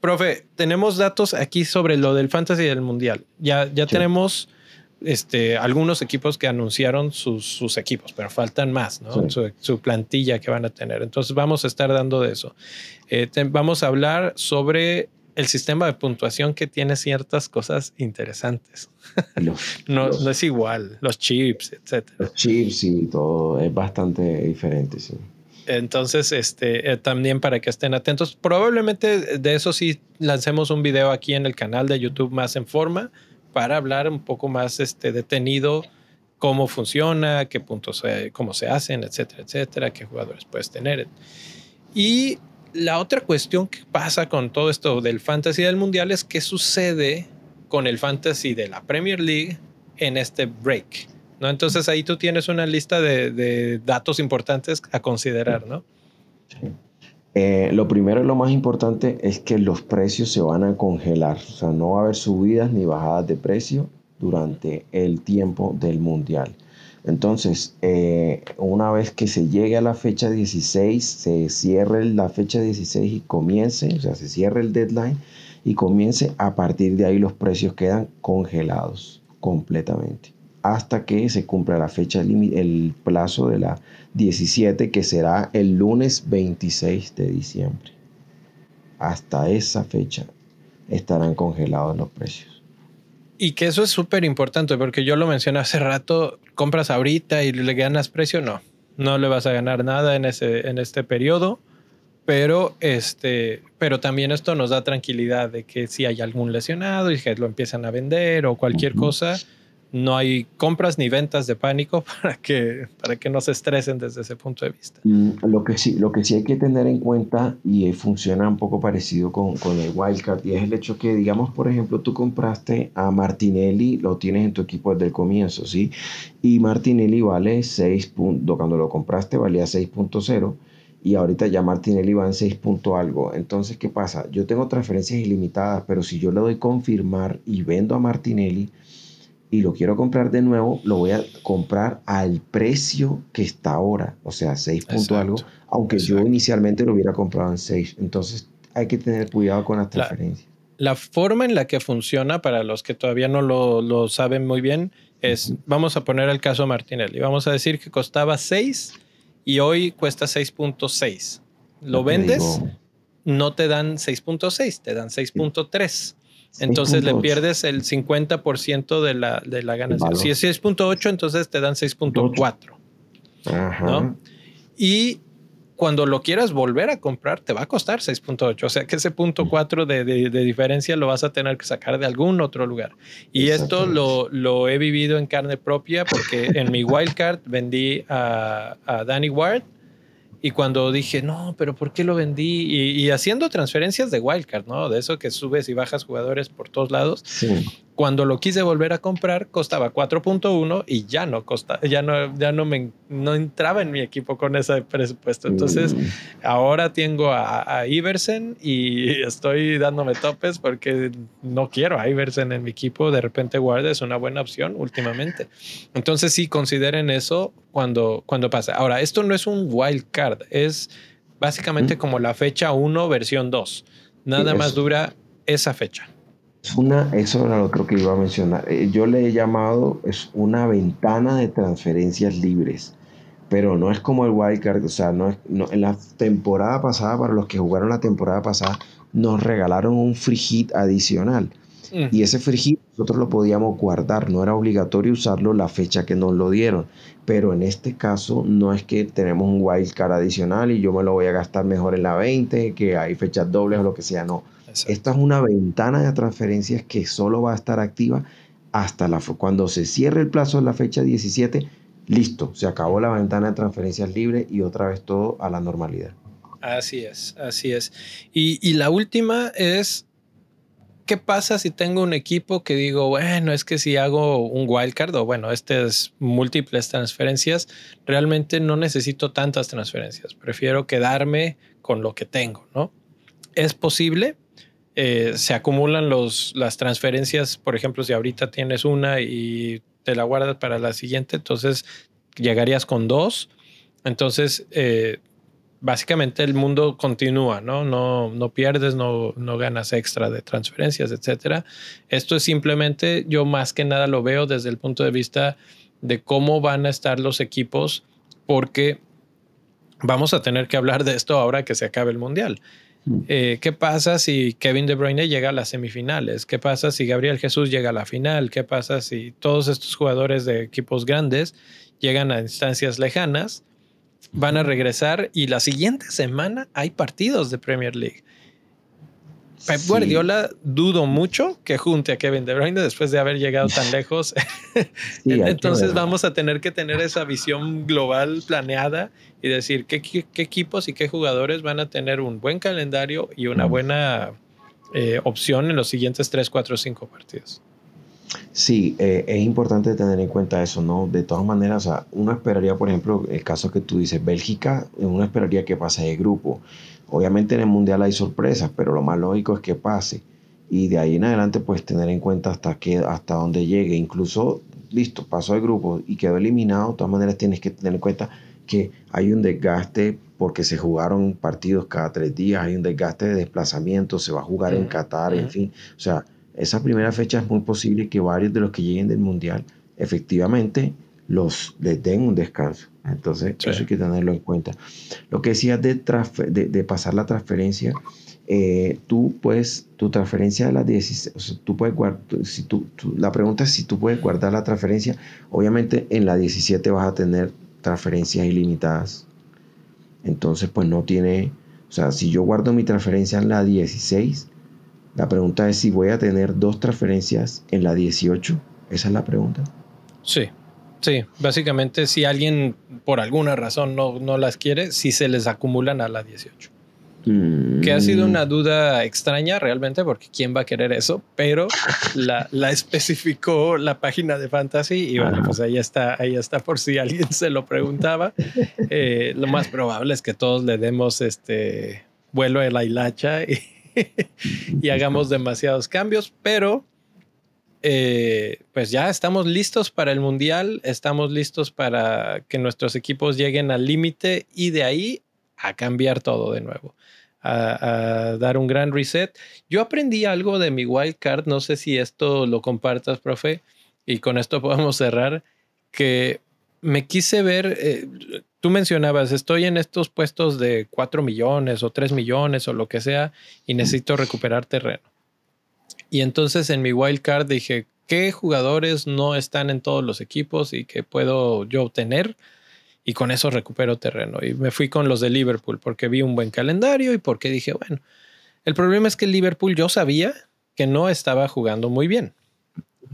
profe, tenemos datos aquí sobre lo del fantasy del mundial. Ya, ya tenemos este, algunos equipos que anunciaron sus, equipos, pero faltan más, ¿no? Su, plantilla que van a tener. Entonces vamos a estar dando de eso. Eh, vamos a hablar sobre el sistema de puntuación que tiene ciertas cosas interesantes. no, no, es igual, los chips, etc. Los chips y todo es bastante diferente, sí. Entonces, este, eh, también para que estén atentos, probablemente de eso sí lancemos un video aquí en el canal de YouTube más en forma para hablar un poco más este, detenido cómo funciona, qué puntos, cómo se hacen, etcétera, etcétera, qué jugadores puedes tener. Y la otra cuestión que pasa con todo esto del fantasy del mundial es qué sucede con el fantasy de la Premier League en este break. ¿no? Entonces ahí tú tienes una lista de, datos importantes a considerar, ¿no? Eh, lo primero y lo más importante es que los precios se van a congelar, o sea, no va a haber subidas ni bajadas de precio durante el tiempo del mundial. Entonces, eh, una vez que se llegue a la fecha 16, se cierre la fecha 16 y comience, o sea, se cierre el deadline y comience, a partir de ahí los precios quedan congelados completamente hasta que se cumpla la fecha, el plazo de la 17, que será el lunes 26 de diciembre. Hasta esa fecha estarán congelados los precios. Y que eso es súper importante, porque yo lo mencioné hace rato, compras ahorita y le ganas precio, no, no le vas a ganar nada en, ese, en este periodo, pero, este, pero también esto nos da tranquilidad de que si hay algún lesionado y que lo empiezan a vender o cualquier cosa, no hay compras ni ventas de pánico para que, para que no se estresen desde ese punto de vista. Mm, lo, que sí, lo que sí hay que tener en cuenta y funciona un poco parecido con, con el wildcard y es el hecho que, digamos, por ejemplo, tú compraste a Martinelli, lo tienes en tu equipo desde el comienzo, ¿sí? Y Martinelli vale 6 puntos, cuando lo compraste valía 6.0 y ahorita ya Martinelli va en 6 puntos algo. Entonces, ¿qué pasa? Yo tengo transferencias ilimitadas, pero si yo le doy confirmar y vendo a Martinelli, y lo quiero comprar de nuevo, lo voy a comprar al precio que está ahora, o sea, 6 puntos algo, aunque yo inicialmente lo hubiera comprado en 6. Entonces hay que tener cuidado con las transferencias. La, forma en la que funciona, para los que todavía no lo, lo saben muy bien, es, vamos a poner el caso Martinelli, vamos a decir que costaba 6 y hoy cuesta 6.6. Lo vendes, no te dan 6.6, te dan 6.3. Entonces le pierdes el 50% de la, de la ganancia. Si es 6.8, entonces te dan 6.4. ¿no? Y cuando lo quieras volver a comprar, te va a costar 6.8. O sea que ese punto 4 de, de, diferencia lo vas a tener que sacar de algún otro lugar. Y esto lo, lo, he vivido en carne propia porque en mi wildcard vendí a, a Danny Ward y cuando dije, no, pero ¿por qué lo vendí? Y, haciendo transferencias de wildcard, ¿no? De eso que subes y bajas jugadores por todos lados. Cuando lo quise volver a comprar, costaba 4.1 y ya no costa, ya no, ya no me no entraba en mi equipo con ese presupuesto. Entonces, mm. ahora tengo a, a, Iversen y estoy dándome topes porque no quiero a Iversen en mi equipo. De repente, guarda es una buena opción últimamente. Entonces, sí, consideren eso cuando, cuando pase. Ahora, esto no es un wild card, es básicamente mm. como la fecha 1, versión 2. Nada más dura esa fecha. Una, eso era lo que iba a mencionar. Eh, yo le he llamado, es una ventana de transferencias libres, pero no es como el wildcard, o sea, no es, en la temporada pasada, para los que jugaron la temporada pasada, nos regalaron un free hit adicional. Mm. Y ese free hit nosotros lo podíamos guardar, no era obligatorio usarlo la fecha que nos lo dieron. Pero en este caso no es que tenemos un wildcard adicional y yo me lo voy a gastar mejor en la 20, que hay fechas dobles o lo que sea, no esta es una ventana de transferencias que solo va a estar activa hasta la, cuando se cierre el plazo de la fecha 17. Listo, se acabó la ventana de transferencias libre y otra vez todo a la normalidad. Así es, así es. Y, y la última es, ¿qué pasa si tengo un equipo que digo, bueno, es que si hago un wildcard o bueno, este es múltiples transferencias, realmente no necesito tantas transferencias, prefiero quedarme con lo que tengo, ¿no? Es posible, eh, se acumulan los, las transferencias, por ejemplo, si ahorita tienes una y te la guardas para la siguiente, entonces llegarías con dos. Entonces, eh, básicamente el mundo continúa, ¿no? No, no pierdes, no, no ganas extra de transferencias, etcétera. Esto es simplemente, yo más que nada lo veo desde el punto de vista de cómo van a estar los equipos, porque vamos a tener que hablar de esto ahora que se acabe el mundial. Eh, ¿Qué pasa si Kevin De Bruyne llega a las semifinales? ¿Qué pasa si Gabriel Jesús llega a la final? ¿Qué pasa si todos estos jugadores de equipos grandes llegan a instancias lejanas? Van a regresar y la siguiente semana hay partidos de Premier League. Pep Guardiola dudo mucho que junte a Kevin De Bruyne después de haber llegado tan lejos. Entonces vamos a tener que tener esa visión global planeada y decir qué, equipos y qué jugadores van a tener un buen calendario y una buena eh, opción en los siguientes 3, 4, 5 partidos. Sí, eh, es importante tener en cuenta eso, ¿no? De todas maneras, uno esperaría, por ejemplo, el caso que tú dices, Bélgica, uno esperaría que pase de grupo. Obviamente en el Mundial hay sorpresas, pero lo más lógico es que pase. Y de ahí en adelante, pues tener en cuenta hasta, que, hasta dónde llegue. Incluso, listo, pasó el grupo y quedó eliminado. De todas maneras, tienes que tener en cuenta que hay un desgaste porque se jugaron partidos cada tres días, hay un desgaste de desplazamiento, se va a jugar en Qatar, en fin. O sea, esa primera fecha es muy posible que varios de los que lleguen del Mundial efectivamente los les den un descanso. Entonces, eso hay que tenerlo en cuenta. Lo que decías de, de, pasar la transferencia, eh, tú puedes, tu transferencia de las 16, o sea, tú puedes guardar, si tú, la pregunta es si tú puedes guardar la transferencia. Obviamente en la 17 vas a tener transferencias ilimitadas. Entonces, pues no tiene, o sea, si yo guardo mi transferencia en la 16, la pregunta es si voy a tener dos transferencias en la 18. Esa es la pregunta. Sí, Sí, básicamente si alguien por alguna razón no, no las quiere, si se les acumulan a la 18. Mm. Que ha sido una duda extraña realmente, porque ¿quién va a querer eso? Pero la, la especificó la página de Fantasy y bueno, pues ahí está, ahí está por si alguien se lo preguntaba. Eh, lo más probable es que todos le demos este vuelo de la hilacha y, y hagamos demasiados cambios, pero eh, pues ya estamos listos para el Mundial, estamos listos para que nuestros equipos lleguen al límite y de ahí a cambiar todo de nuevo, a, dar un gran reset. Yo aprendí algo de mi wild card, no sé si esto lo compartas, profe, y con esto podemos cerrar, que me quise ver, eh, tú mencionabas, estoy en estos puestos de 4 millones o 3 millones o lo que sea y necesito recuperar terreno. Y entonces en mi wild card dije, ¿qué jugadores no están en todos los equipos y que puedo yo obtener? Y con eso recupero terreno. Y me fui con los de Liverpool porque vi un buen calendario y porque dije, bueno, el problema es que Liverpool yo sabía que no estaba jugando muy bien.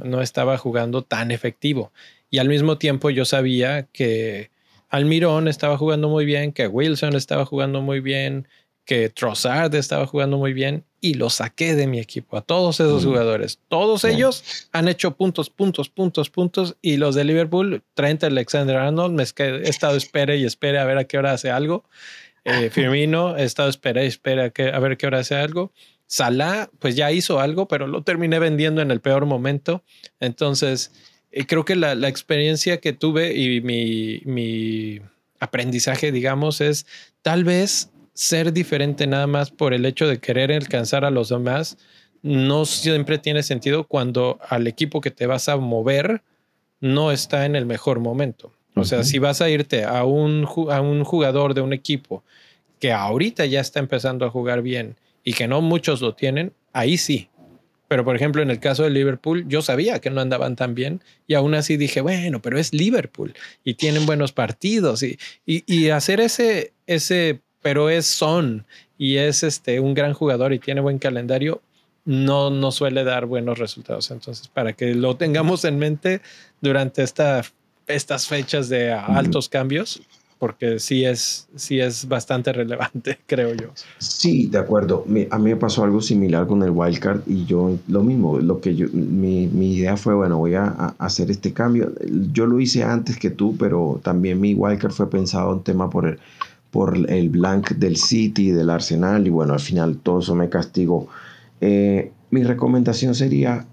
No estaba jugando tan efectivo. Y al mismo tiempo yo sabía que Almirón estaba jugando muy bien, que Wilson estaba jugando muy bien, que Trossard estaba jugando muy bien y los saqué de mi equipo, a todos esos jugadores. Todos ellos han hecho puntos, puntos, puntos, puntos. Y los de Liverpool, Trent Alexander Arnold, me he estado espere y espere a ver a qué hora hace algo. Eh, Firmino, he estado espere y espere a, a ver qué hora hace algo. Salah, pues ya hizo algo, pero lo terminé vendiendo en el peor momento. Entonces, eh, creo que la, la, experiencia que tuve y mi, mi aprendizaje, digamos, es tal vez ser diferente nada más por el hecho de querer alcanzar a los demás. No siempre tiene sentido cuando al equipo que te vas a mover no está en el mejor momento. O sea, si vas a irte a un, a un jugador de un equipo que ahorita ya está empezando a jugar bien y que no muchos lo tienen, ahí sí. Pero por ejemplo, en el caso de Liverpool, yo sabía que no andaban tan bien y aún así dije, bueno, pero es Liverpool y tienen buenos partidos y, y, hacer ese, ese, pero es Son y es este, un gran jugador y tiene buen calendario, no, no suele dar buenos resultados. Entonces, para que lo tengamos en mente durante esta, estas fechas de altos cambios, porque sí es, sí es bastante relevante, creo yo. Sí, de acuerdo. a mí me pasó algo similar con el wildcard y yo lo mismo, lo que yo, mi, mi idea fue, bueno, voy a, hacer este cambio. Yo lo hice antes que tú, pero también mi wildcard fue pensado en tema por el, por el blank del City, del Arsenal y bueno, al final todo eso me castigó. Eh, mi recomendación sería,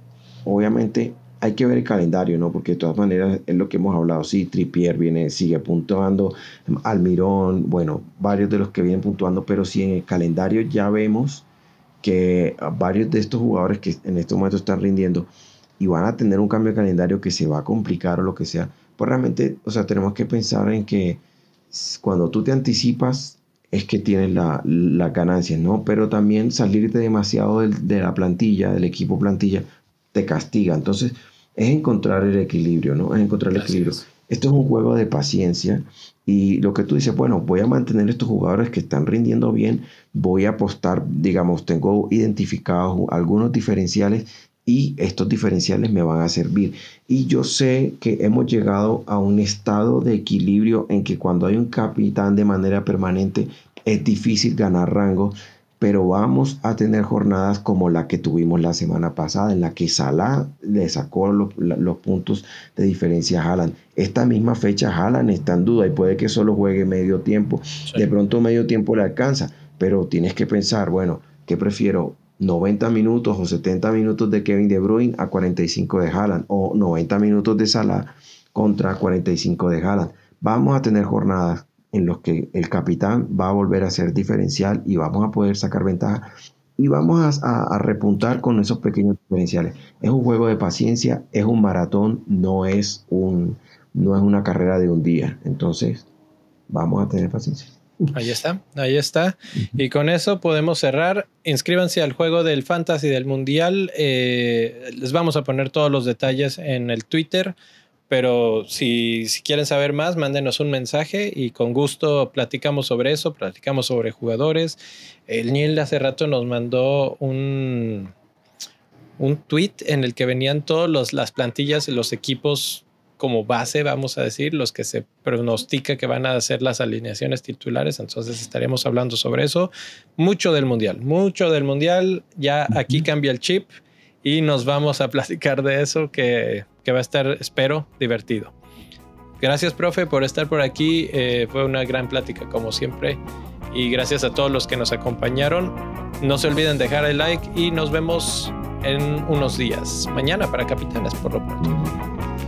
obviamente, hay que ver el calendario, ¿no? Porque de todas maneras es lo que hemos hablado. Sí, Tripier viene, sigue puntuando, Almirón, bueno, varios de los que vienen puntuando, pero si en el calendario ya vemos que varios de estos jugadores que en este momento están rindiendo y van a tener un cambio de calendario que se va a complicar o lo que sea, pues realmente, o sea, tenemos que pensar en que cuando tú te anticipas es que tienes la, la ganancia, ¿no? Pero también salirte demasiado de la plantilla, del equipo plantilla, te castiga. Entonces, es encontrar el equilibrio, ¿no? Es encontrar el equilibrio. Esto es un juego de paciencia y lo que tú dices, bueno, voy a mantener estos jugadores que están rindiendo bien, voy a apostar, digamos, tengo identificados algunos diferenciales y estos diferenciales me van a servir. Y yo sé que hemos llegado a un estado de equilibrio en que cuando hay un capitán de manera permanente es difícil ganar rango pero vamos a tener jornadas como la que tuvimos la semana pasada, en la que Salah le sacó los, puntos de diferencia a Haaland. Esta misma fecha Haaland está en duda y puede que solo juegue medio tiempo. De pronto medio tiempo le alcanza, pero tienes que pensar, bueno, ¿qué prefiero? 90 minutos o 70 minutos de Kevin De Bruyne a 45 de Haaland o 90 minutos de Salah contra 45 de Haaland. Vamos a tener jornadas en los que el capitán va a volver a ser diferencial y vamos a poder sacar ventaja y vamos a, repuntar con esos pequeños diferenciales. Es un juego de paciencia, es un maratón, no es, un, no es una carrera de un día. Entonces, vamos a tener paciencia. Ahí está, ahí está. Y con eso podemos cerrar. Inscríbanse al juego del Fantasy del Mundial. Eh, les vamos a poner todos los detalles en el Twitter pero si, quieren saber más, mándenos un mensaje y con gusto platicamos sobre eso, platicamos sobre jugadores. El Niel hace rato nos mandó un, un tweet en el que venían todas las plantillas y los equipos como base, vamos a decir, los que se pronostica que van a hacer las alineaciones titulares. Entonces estaremos hablando sobre eso. Mucho del Mundial, mucho del Mundial. Ya aquí cambia el chip y nos vamos a platicar de eso que que va a estar, espero, divertido. Gracias, profe, por estar por aquí. Eh, fue una gran plática, como siempre. Y gracias a todos los que nos acompañaron. No se olviden dejar el like y nos vemos en unos días. Mañana para Capitanes, por lo pronto.